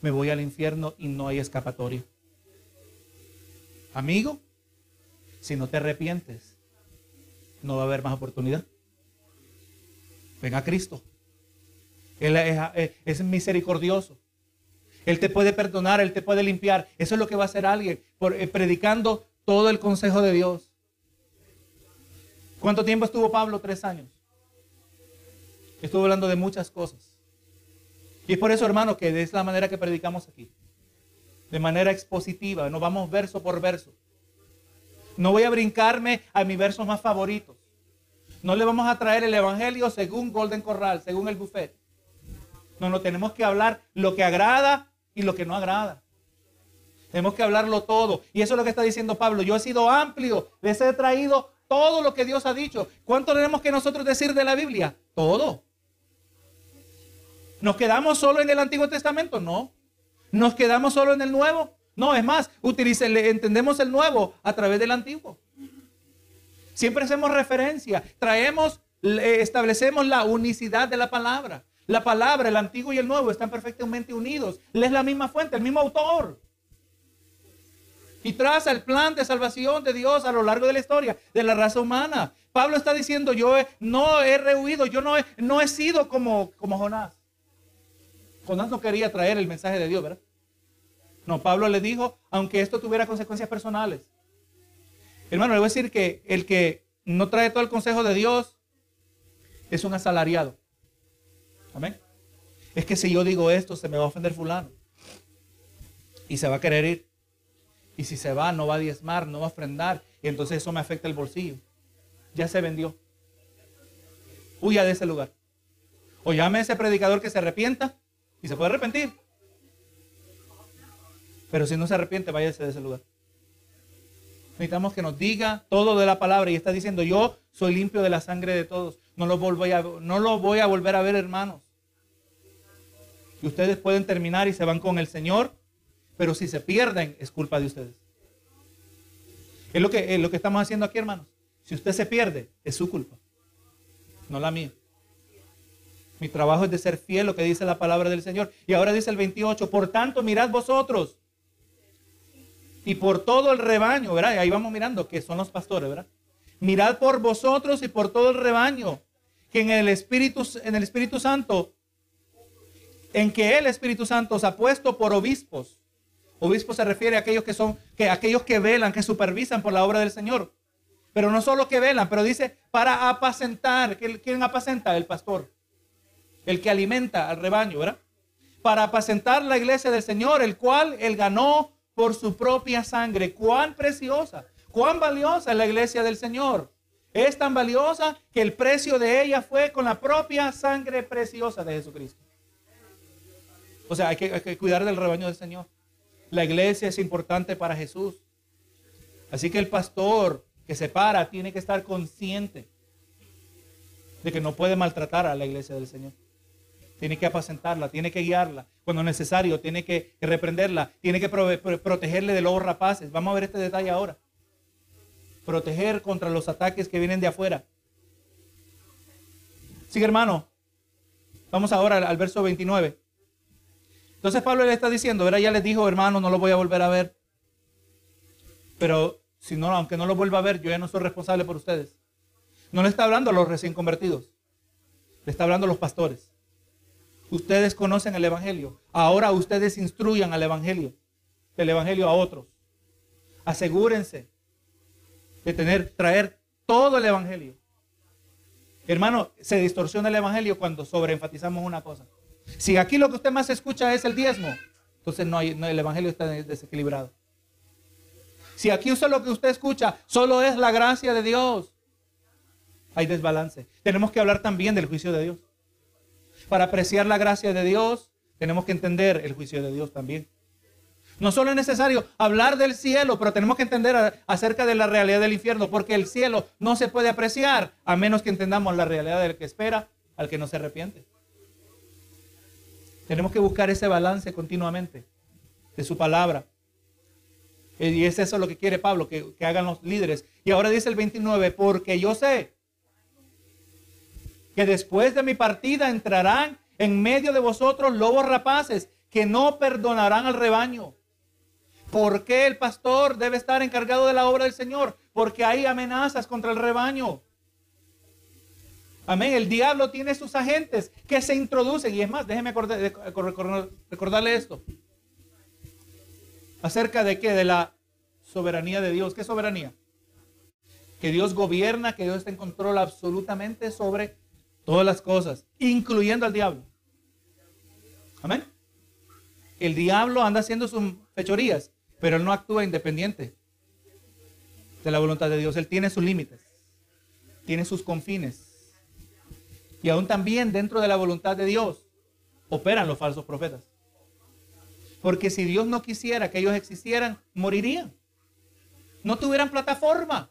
me voy al infierno y no hay escapatoria. Amigo, si no te arrepientes, no va a haber más oportunidad. Ven a Cristo. Él es, misericordioso. Él te puede perdonar, Él te puede limpiar. Eso es lo que va a hacer alguien eh, predicando todo el consejo de Dios. ¿Cuánto tiempo estuvo Pablo? Tres años. Estuvo hablando de muchas cosas. Y es por eso, hermano, que es la manera que predicamos aquí. De manera expositiva. No vamos verso por verso. No voy a brincarme a mis versos más favoritos. No le vamos a traer el evangelio según Golden Corral, según el buffet. No, no tenemos que hablar lo que agrada y lo que no agrada. Tenemos que hablarlo todo. Y eso es lo que está diciendo Pablo. Yo he sido amplio, les he traído todo lo que Dios ha dicho. ¿Cuánto tenemos que nosotros decir de la Biblia? Todo. ¿Nos quedamos solo en el Antiguo Testamento? No. ¿Nos quedamos solo en el Nuevo? No, es más, entendemos el Nuevo a través del Antiguo. Siempre hacemos referencia, traemos, establecemos la unicidad de la palabra. La palabra, el antiguo y el nuevo están perfectamente unidos. Es la misma fuente, el mismo autor. Y traza el plan de salvación de Dios a lo largo de la historia de la raza humana. Pablo está diciendo, yo no he rehuido, yo no he, no he sido como, como Jonás. No quería traer el mensaje de Dios, ¿verdad? No, Pablo le dijo, aunque esto tuviera consecuencias personales. Hermano, le voy a decir que el que no trae todo el consejo de Dios es un asalariado. Amén. Es que si yo digo esto, se me va a ofender fulano. Y se va a querer ir. Y si se va, no va a diezmar, no va a ofrendar. Y entonces eso me afecta el bolsillo. Ya se vendió. Huya de ese lugar. O llame a ese predicador que se arrepienta y se puede arrepentir. Pero si no se arrepiente, váyase de ese lugar. Necesitamos que nos diga todo de la palabra y está diciendo, yo soy limpio de la sangre de todos. No lo, voy a, no lo voy a volver a ver, hermanos. Y ustedes pueden terminar y se van con el Señor, pero si se pierden, es culpa de ustedes. Es lo que, es lo que estamos haciendo aquí, hermanos. Si usted se pierde, es su culpa, no la mía. Mi trabajo es de ser fiel, lo que dice la palabra del Señor. Y ahora dice el 28, por tanto, mirad vosotros. Y por todo el rebaño, ¿verdad? ahí vamos mirando que son los pastores, ¿verdad? Mirad por vosotros y por todo el rebaño, que en el Espíritu, en el Espíritu Santo, en que el Espíritu Santo os ha puesto por obispos. Obispo se refiere a aquellos que son, que aquellos que velan, que supervisan por la obra del Señor. Pero no solo que velan, pero dice para apacentar. ¿Quién apacenta? El pastor. El que alimenta al rebaño, ¿verdad? Para apacentar la iglesia del Señor, el cual él ganó por su propia sangre. Cuán preciosa. Cuán valiosa es la iglesia del Señor. Es tan valiosa que el precio de ella fue con la propia sangre preciosa de Jesucristo. O sea, hay que, cuidar del rebaño del Señor. La iglesia es importante para Jesús. Así que el pastor que se para tiene que estar consciente de que no puede maltratar a la iglesia del Señor. Tiene que apacentarla, tiene que guiarla. Cuando necesario, tiene que reprenderla, tiene que protegerle de lobos rapaces. Vamos a ver este detalle ahora proteger contra los ataques que vienen de afuera. Sigue hermano. Vamos ahora al, verso 29. Entonces Pablo le está diciendo, ¿verdad? ya les dijo, hermano, no lo voy a volver a ver. Pero si no, aunque no lo vuelva a ver, yo ya no soy responsable por ustedes. No le está hablando a los recién convertidos. Le está hablando a los pastores. Ustedes conocen el Evangelio. Ahora ustedes instruyan al Evangelio. El Evangelio a otros. Asegúrense de tener, traer todo el Evangelio. Hermano, se distorsiona el Evangelio cuando sobreenfatizamos una cosa. Si aquí lo que usted más escucha es el diezmo, entonces no hay, el Evangelio está desequilibrado. Si aquí usted lo que usted escucha solo es la gracia de Dios, hay desbalance. Tenemos que hablar también del juicio de Dios. Para apreciar la gracia de Dios, tenemos que entender el juicio de Dios también. No solo es necesario hablar del cielo, pero tenemos que entender acerca de la realidad del infierno, porque el cielo no se puede apreciar a menos que entendamos la realidad del que espera al que no se arrepiente. Tenemos que buscar ese balance continuamente de su palabra. Y es eso lo que quiere Pablo, que, que hagan los líderes. Y ahora dice el 29, porque yo sé que después de mi partida entrarán en medio de vosotros lobos rapaces que no perdonarán al rebaño. ¿Por qué el pastor debe estar encargado de la obra del Señor? Porque hay amenazas contra el rebaño. Amén. El diablo tiene sus agentes que se introducen. Y es más, déjeme recordarle esto. ¿Acerca de qué? De la soberanía de Dios. ¿Qué soberanía? Que Dios gobierna, que Dios está en control absolutamente sobre todas las cosas, incluyendo al diablo. Amén. El diablo anda haciendo sus fechorías, pero él no actúa independiente de la voluntad de Dios. Él tiene sus límites, tiene sus confines. Y aún también dentro de la voluntad de Dios operan los falsos profetas. Porque si Dios no quisiera que ellos existieran, morirían. No tuvieran plataforma.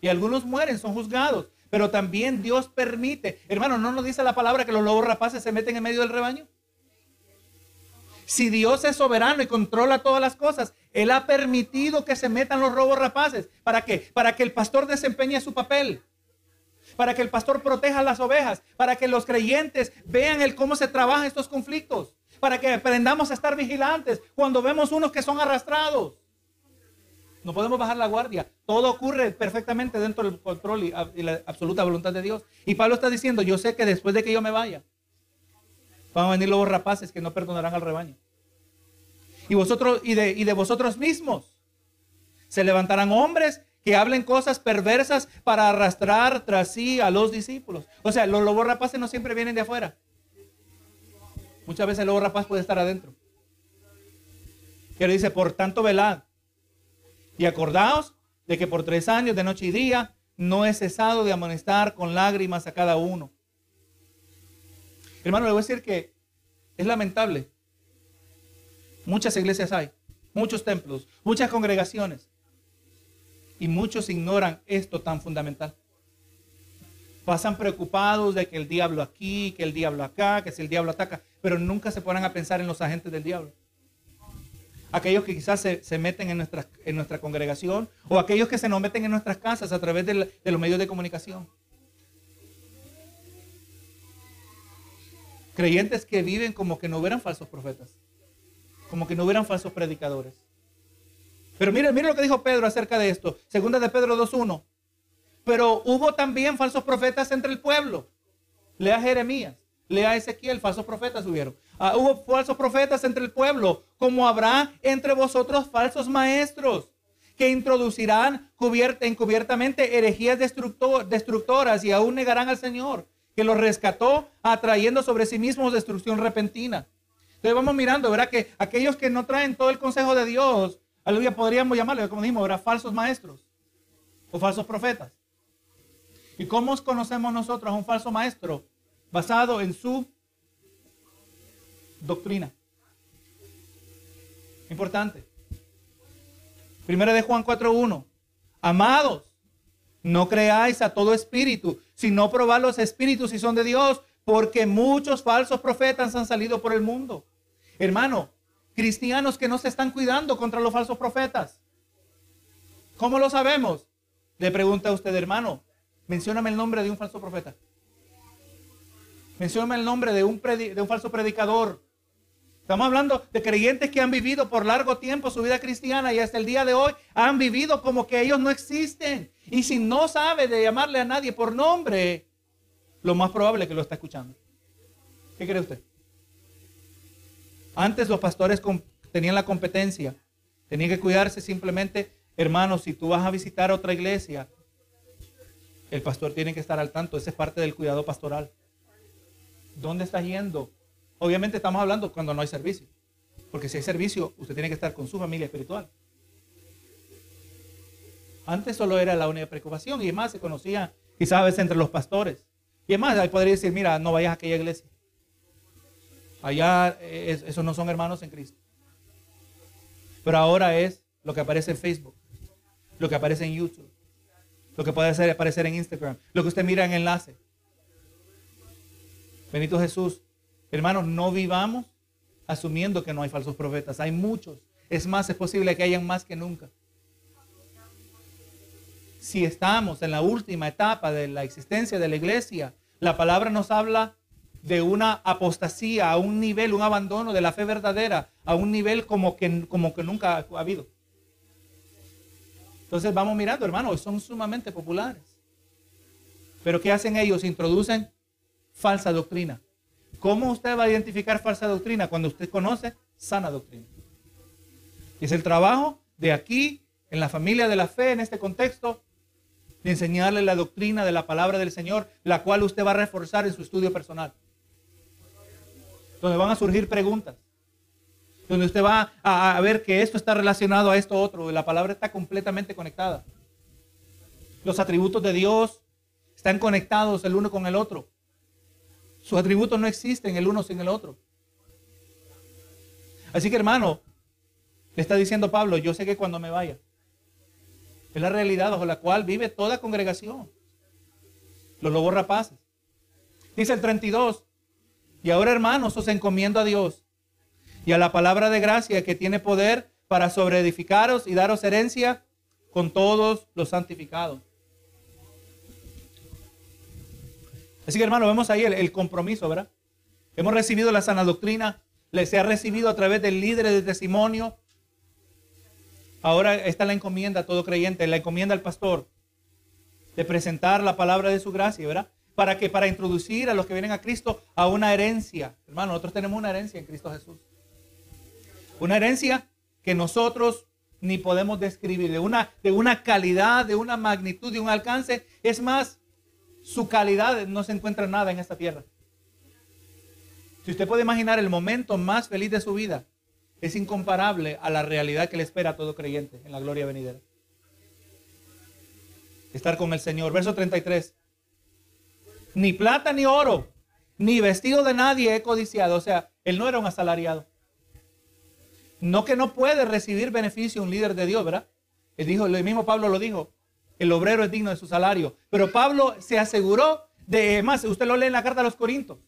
Y algunos mueren, son juzgados. Pero también Dios permite. Hermano, ¿no nos dice la palabra que los lobos rapaces se meten en medio del rebaño? Si Dios es soberano y controla todas las cosas, Él ha permitido que se metan los robos rapaces. ¿Para qué? Para que el pastor desempeñe su papel. Para que el pastor proteja las ovejas. Para que los creyentes vean el cómo se trabajan estos conflictos. Para que aprendamos a estar vigilantes cuando vemos unos que son arrastrados. No podemos bajar la guardia. Todo ocurre perfectamente dentro del control y, la absoluta voluntad de Dios. Y Pablo está diciendo, yo sé que después de que yo me vaya, Van a venir los rapaces que no perdonarán al rebaño. Y vosotros, y de, y de vosotros mismos, se levantarán hombres que hablen cosas perversas para arrastrar tras sí a los discípulos. O sea, los lobos rapaces no siempre vienen de afuera. Muchas veces el lobo rapaz puede estar adentro. Que dice, por tanto, velad. Y acordaos de que por tres años, de noche y día, no he cesado de amonestar con lágrimas a cada uno. Hermano, le voy a decir que es lamentable. Muchas iglesias hay, muchos templos, muchas congregaciones. Y muchos ignoran esto tan fundamental. Pasan preocupados de que el diablo aquí, que el diablo acá, que si el diablo ataca, pero nunca se ponen a pensar en los agentes del diablo. Aquellos que quizás se, meten en nuestra, en nuestra congregación o aquellos que se nos meten en nuestras casas a través de los medios de comunicación. Creyentes que viven como que no hubieran falsos profetas, como que no hubieran falsos predicadores. Pero mire, mire lo que dijo Pedro acerca de esto. Segunda de Pedro 2.1. Pero hubo también falsos profetas entre el pueblo. Lea Jeremías, lea Ezequiel, falsos profetas hubieron. Ah, hubo falsos profetas entre el pueblo, como habrá entre vosotros falsos maestros que introducirán encubiertamente herejías destructoras y aún negarán al Señor que los rescató atrayendo sobre sí mismos destrucción repentina. Entonces vamos mirando, ¿verdad? Que aquellos que no traen todo el consejo de Dios, aleluya, podríamos llamarle, como dijimos, ¿verdad? Falsos maestros o falsos profetas. ¿Y cómo conocemos nosotros a un falso maestro? Basado en su doctrina. Importante. Primera de Juan 4.1. Amados, no creáis a todo espíritu, sino probad los espíritus si son de Dios, porque muchos falsos profetas han salido por el mundo. Hermano, cristianos que no se están cuidando contra los falsos profetas. ¿Cómo lo sabemos? Le pregunta a usted, hermano, mencióname el nombre de un falso profeta. Mencióname el nombre de un, de un falso predicador. Estamos hablando de creyentes que han vivido por largo tiempo su vida cristiana y hasta el día de hoy han vivido como que ellos no existen. Y si no sabe de llamarle a nadie por nombre, lo más probable es que lo está escuchando. ¿Qué cree usted? Antes los pastores tenían la competencia, tenían que cuidarse simplemente, hermanos, si tú vas a visitar otra iglesia, el pastor tiene que estar al tanto, esa es parte del cuidado pastoral. ¿Dónde está yendo? Obviamente estamos hablando cuando no hay servicio, porque si hay servicio, usted tiene que estar con su familia espiritual. Antes solo era la única preocupación y más se conocía quizás a veces entre los pastores. Y además, ahí podría decir, mira, no vayas a aquella iglesia. Allá eh, esos no son hermanos en Cristo. Pero ahora es lo que aparece en Facebook, lo que aparece en YouTube, lo que puede aparecer en Instagram, lo que usted mira en enlace. Benito Jesús. Hermanos, no vivamos asumiendo que no hay falsos profetas. Hay muchos. Es más, es posible que hayan más que nunca. Si estamos en la última etapa de la existencia de la iglesia, la palabra nos habla de una apostasía a un nivel, un abandono de la fe verdadera, a un nivel como que, como que nunca ha habido. Entonces vamos mirando, hermanos, son sumamente populares. Pero ¿qué hacen ellos? Introducen falsa doctrina. ¿Cómo usted va a identificar falsa doctrina? Cuando usted conoce sana doctrina. Es el trabajo de aquí, en la familia de la fe, en este contexto, de enseñarle la doctrina de la palabra del Señor, la cual usted va a reforzar en su estudio personal. Donde van a surgir preguntas. Donde usted va a, ver que esto está relacionado a esto otro. La palabra está completamente conectada. Los atributos de Dios están conectados el uno con el otro. Sus atributos no existen el uno sin el otro. Así que hermano, le está diciendo Pablo, yo sé que cuando me vaya, es la realidad bajo la cual vive toda congregación. Los lobos rapaces. Dice el 32, y ahora hermanos, os encomiendo a Dios y a la palabra de gracia que tiene poder para sobreedificaros y daros herencia con todos los santificados. Así que hermano, vemos ahí el, compromiso, ¿verdad? Hemos recibido la sana doctrina, se ha recibido a través del líder de testimonio. Ahora está la encomienda a todo creyente, la encomienda al pastor de presentar la palabra de su gracia, ¿verdad? Para que para introducir a los que vienen a Cristo a una herencia. Hermano, nosotros tenemos una herencia en Cristo Jesús. Una herencia que nosotros ni podemos describir, de una, de una calidad, de una magnitud, de un alcance. Es más, su calidad no se encuentra nada en esta tierra. Si usted puede imaginar el momento más feliz de su vida, es incomparable a la realidad que le espera a todo creyente en la gloria venidera. Estar con el Señor. Verso 33. Ni plata ni oro, ni vestido de nadie he codiciado. O sea, él no era un asalariado. No que no puede recibir beneficio un líder de Dios, ¿verdad? Él dijo, el mismo Pablo lo dijo, el obrero es digno de su salario. Pero Pablo se aseguró de, más, usted lo lee en la carta a los Corintios,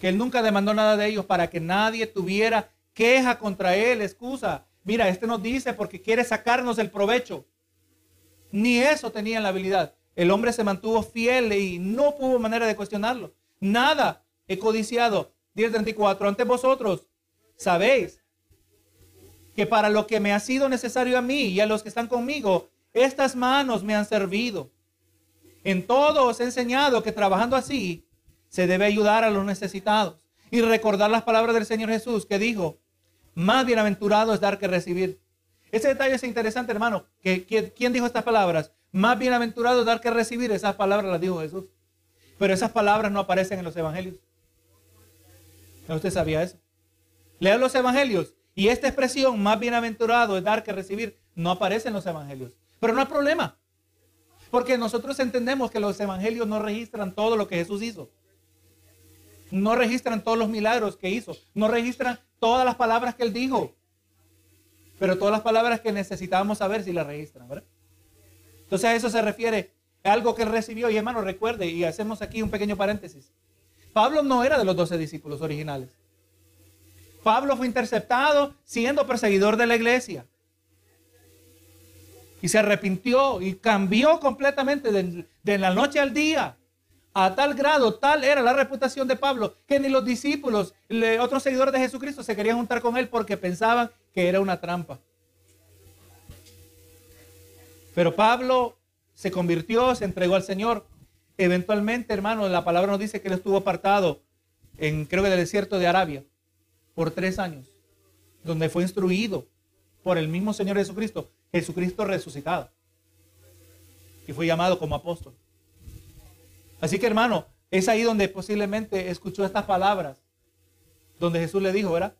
que él nunca demandó nada de ellos para que nadie tuviera queja contra él, excusa. Mira, este nos dice porque quiere sacarnos el provecho. Ni eso tenía la habilidad. El hombre se mantuvo fiel y no hubo manera de cuestionarlo. Nada he codiciado. 10.34. Ante vosotros sabéis que para lo que me ha sido necesario a mí y a los que están conmigo, estas manos me han servido. En todo os he enseñado que trabajando así se debe ayudar a los necesitados y recordar las palabras del Señor Jesús que dijo, más bienaventurado es dar que recibir. Ese detalle es interesante, hermano. ¿Quién dijo estas palabras? Más bienaventurado es dar que recibir. Esas palabras las dijo Jesús. Pero esas palabras no aparecen en los evangelios. ¿Usted sabía eso? Lea los evangelios y esta expresión, más bienaventurado es dar que recibir, no aparece en los evangelios. Pero no hay problema. Porque nosotros entendemos que los evangelios no registran todo lo que Jesús hizo. No registran todos los milagros que hizo. No registran todas las palabras que él dijo. Pero todas las palabras que necesitábamos saber si las registran, ¿verdad? Entonces a eso se refiere a algo que él recibió. Y hermano, recuerde, y hacemos aquí un pequeño paréntesis. Pablo no era de los doce discípulos originales. Pablo fue interceptado siendo perseguidor de la iglesia y se arrepintió y cambió completamente de, la noche al día. A tal grado, tal era la reputación de Pablo, que ni los discípulos, otros seguidores de Jesucristo, se querían juntar con él porque pensaban que era una trampa. Pero Pablo se convirtió, se entregó al Señor. Eventualmente, hermano, la palabra nos dice que él estuvo apartado en, creo que, el desierto de Arabia por tres años, donde fue instruido por el mismo Señor Jesucristo Jesucristo resucitado. Y fue llamado como apóstol. Así que hermano, es ahí donde posiblemente escuchó estas palabras. Donde Jesús le dijo, ¿verdad?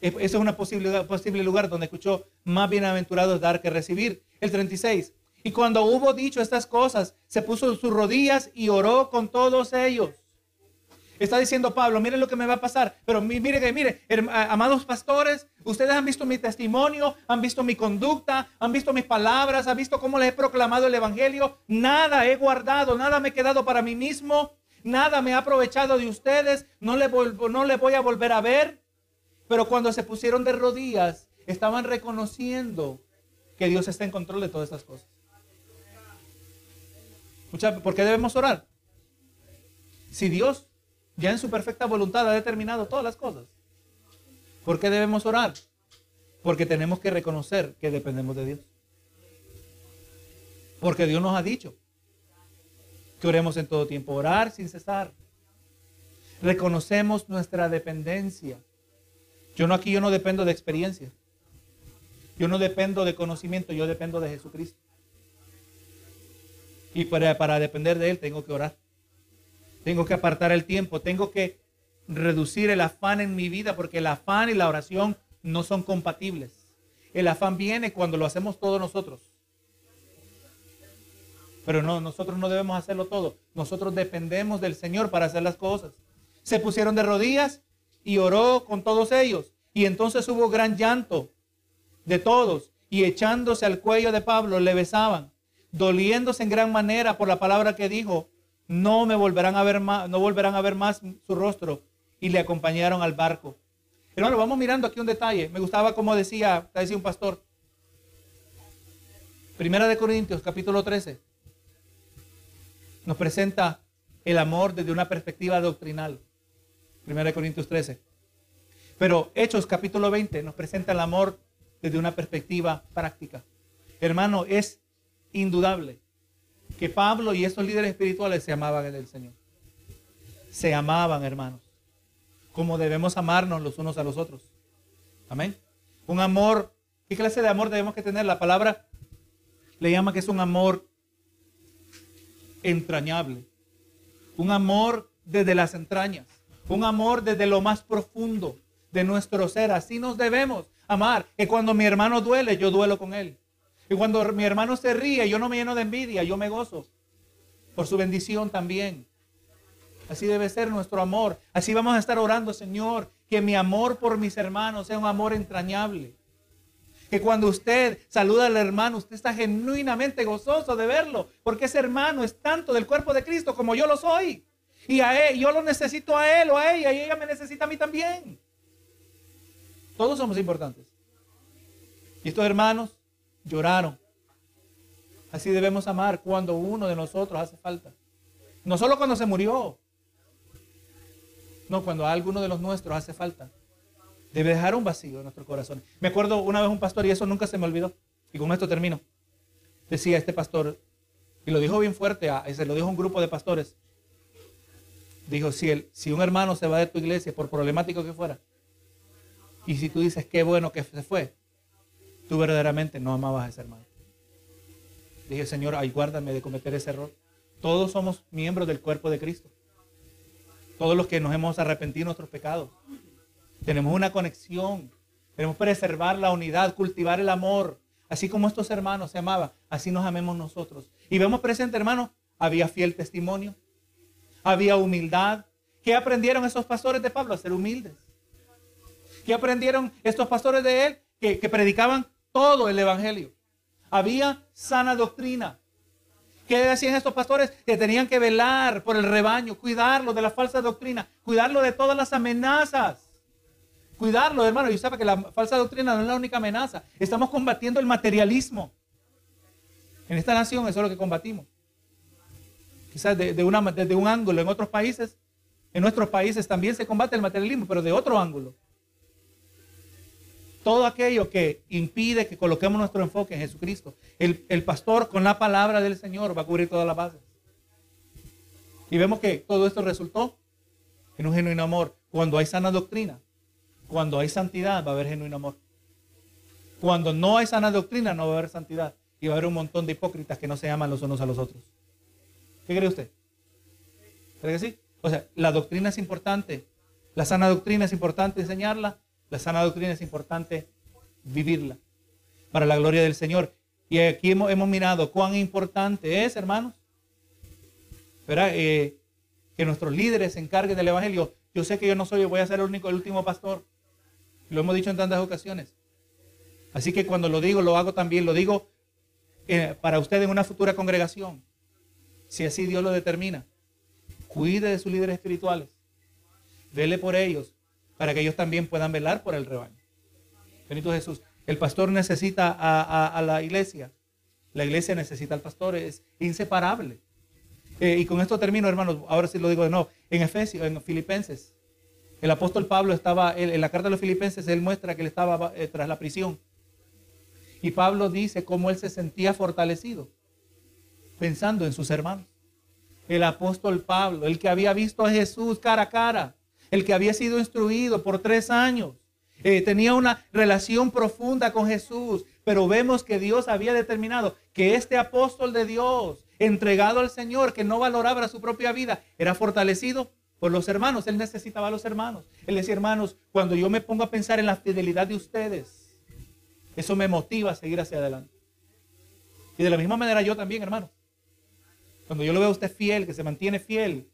Ese es un posible, posible lugar donde escuchó más bienaventurado dar que recibir. el 36. Y cuando hubo dicho estas cosas, se puso en sus rodillas y oró con todos ellos. Está diciendo Pablo, miren lo que me va a pasar. Pero mire que, mire, amados pastores, ustedes han visto mi testimonio, han visto mi conducta, han visto mis palabras, han visto cómo les he proclamado el Evangelio. Nada he guardado, nada me he quedado para mí mismo, nada me ha aprovechado de ustedes, no le, no le voy a volver a ver. Pero cuando se pusieron de rodillas, estaban reconociendo que Dios está en control de todas estas cosas. ¿Por qué debemos orar? Si Dios ya en su perfecta voluntad ha determinado todas las cosas. ¿Por qué debemos orar? Porque tenemos que reconocer que dependemos de Dios. Porque Dios nos ha dicho que oremos en todo tiempo, orar sin cesar. Reconocemos nuestra dependencia. Yo no aquí yo no dependo de experiencia. Yo no dependo de conocimiento, yo dependo de Jesucristo. Y para, para depender de Él tengo que orar. Tengo que apartar el tiempo, tengo que reducir el afán en mi vida porque el afán y la oración no son compatibles. El afán viene cuando lo hacemos todos nosotros. Pero no, nosotros no debemos hacerlo todo. Nosotros dependemos del Señor para hacer las cosas. Se pusieron de rodillas y oró con todos ellos. Y entonces hubo gran llanto de todos. Y echándose al cuello de Pablo le besaban, doliéndose en gran manera por la palabra que dijo no me volverán a ver más, no volverán a ver más su rostro y le acompañaron al barco. Hermano, vamos mirando aquí un detalle. Me gustaba como decía, decía un pastor. Primera de Corintios, capítulo 13. Nos presenta el amor desde una perspectiva doctrinal. Primera de Corintios 13. Pero Hechos, capítulo 20, nos presenta el amor desde una perspectiva práctica. Hermano, es indudable que Pablo y esos líderes espirituales se amaban en el Señor. Se amaban, hermanos, como debemos amarnos los unos a los otros. Amén. Un amor, ¿qué clase de amor debemos que tener? La palabra le llama que es un amor entrañable. Un amor desde las entrañas. Un amor desde lo más profundo de nuestro ser. Así nos debemos amar. Que cuando mi hermano duele, yo duelo con él. Y cuando mi hermano se ríe, yo no me lleno de envidia, yo me gozo por su bendición también. Así debe ser nuestro amor. Así vamos a estar orando, Señor, que mi amor por mis hermanos sea un amor entrañable. Que cuando usted saluda al hermano, usted está genuinamente gozoso de verlo, porque ese hermano es tanto del cuerpo de Cristo como yo lo soy. Y a él, yo lo necesito a él o a ella, y ella me necesita a mí también. Todos somos importantes. Y estos hermanos lloraron. Así debemos amar cuando uno de nosotros hace falta. No solo cuando se murió. No, cuando alguno de los nuestros hace falta. Debe dejar un vacío en nuestro corazón. Me acuerdo una vez un pastor, y eso nunca se me olvidó. Y con esto termino. Decía este pastor, y lo dijo bien fuerte, se lo dijo un grupo de pastores. Dijo, si, el, si un hermano se va de tu iglesia, por problemático que fuera, y si tú dices, qué bueno que se fue, tú verdaderamente no amabas a ese hermano. Dije, Señor, ay, guárdame de cometer ese error. Todos somos miembros del cuerpo de Cristo. Todos los que nos hemos arrepentido de nuestros pecados. Tenemos una conexión. Queremos preservar la unidad, cultivar el amor. Así como estos hermanos se amaban, así nos amemos nosotros. Y vemos presente, hermano, había fiel testimonio, había humildad. ¿Qué aprendieron esos pastores de Pablo? A ser humildes. ¿Qué aprendieron estos pastores de él? Que, que predicaban todo el Evangelio. Había sana doctrina. ¿Qué decían estos pastores? Que tenían que velar por el rebaño, cuidarlo de la falsa doctrina, cuidarlo de todas las amenazas. Cuidarlo, hermano. Y sabe que la falsa doctrina no es la única amenaza. Estamos combatiendo el materialismo. En esta nación eso es lo que combatimos. Quizás de, desde un ángulo. En otros países, en nuestros países también se combate el materialismo, pero de otro ángulo todo aquello que impide que coloquemos nuestro enfoque en Jesucristo. El, pastor con la palabra del Señor va a cubrir todas las bases. Y vemos que todo esto resultó en un genuino amor. Cuando hay sana doctrina, cuando hay santidad, va a haber genuino amor. Cuando no hay sana doctrina, no va a haber santidad. Y va a haber un montón de hipócritas que no se aman los unos a los otros. ¿Qué cree usted? ¿Cree que sí? O sea, la doctrina es importante. La sana doctrina es importante enseñarla la sana doctrina es importante vivirla para la gloria del Señor. Y aquí hemos, hemos mirado cuán importante es, hermanos, eh, que nuestros líderes se encarguen del Evangelio. Yo sé que yo no soy, voy a ser el único, el último pastor. Lo hemos dicho en tantas ocasiones. Así que cuando lo digo, lo hago también, lo digo eh, para usted en una futura congregación, si así Dios lo determina. Cuide de sus líderes espirituales. Vele por ellos, para que ellos también puedan velar por el rebaño. Benito Jesús. El pastor necesita a, la iglesia. La iglesia necesita al pastor. Es inseparable. Eh, y con esto termino, hermanos. Ahora sí lo digo de nuevo. En Efesios, en Filipenses, el apóstol Pablo estaba, en la carta de los Filipenses, él muestra que él estaba eh, tras la prisión. Y Pablo dice cómo él se sentía fortalecido, pensando en sus hermanos. El apóstol Pablo, el que había visto a Jesús cara a cara, el que había sido instruido por tres años, eh, tenía una relación profunda con Jesús, pero vemos que Dios había determinado que este apóstol de Dios, entregado al Señor, que no valoraba su propia vida, era fortalecido por los hermanos. Él necesitaba a los hermanos. Él decía, hermanos, cuando yo me pongo a pensar en la fidelidad de ustedes, eso me motiva a seguir hacia adelante. Y de la misma manera yo también, hermano. Cuando yo lo veo a usted fiel, que se mantiene fiel,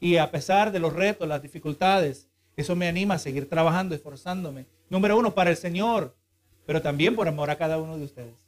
y a pesar de los retos, las dificultades, eso me anima a seguir trabajando, esforzándome. Número uno, para el Señor, pero también por amor a cada uno de ustedes.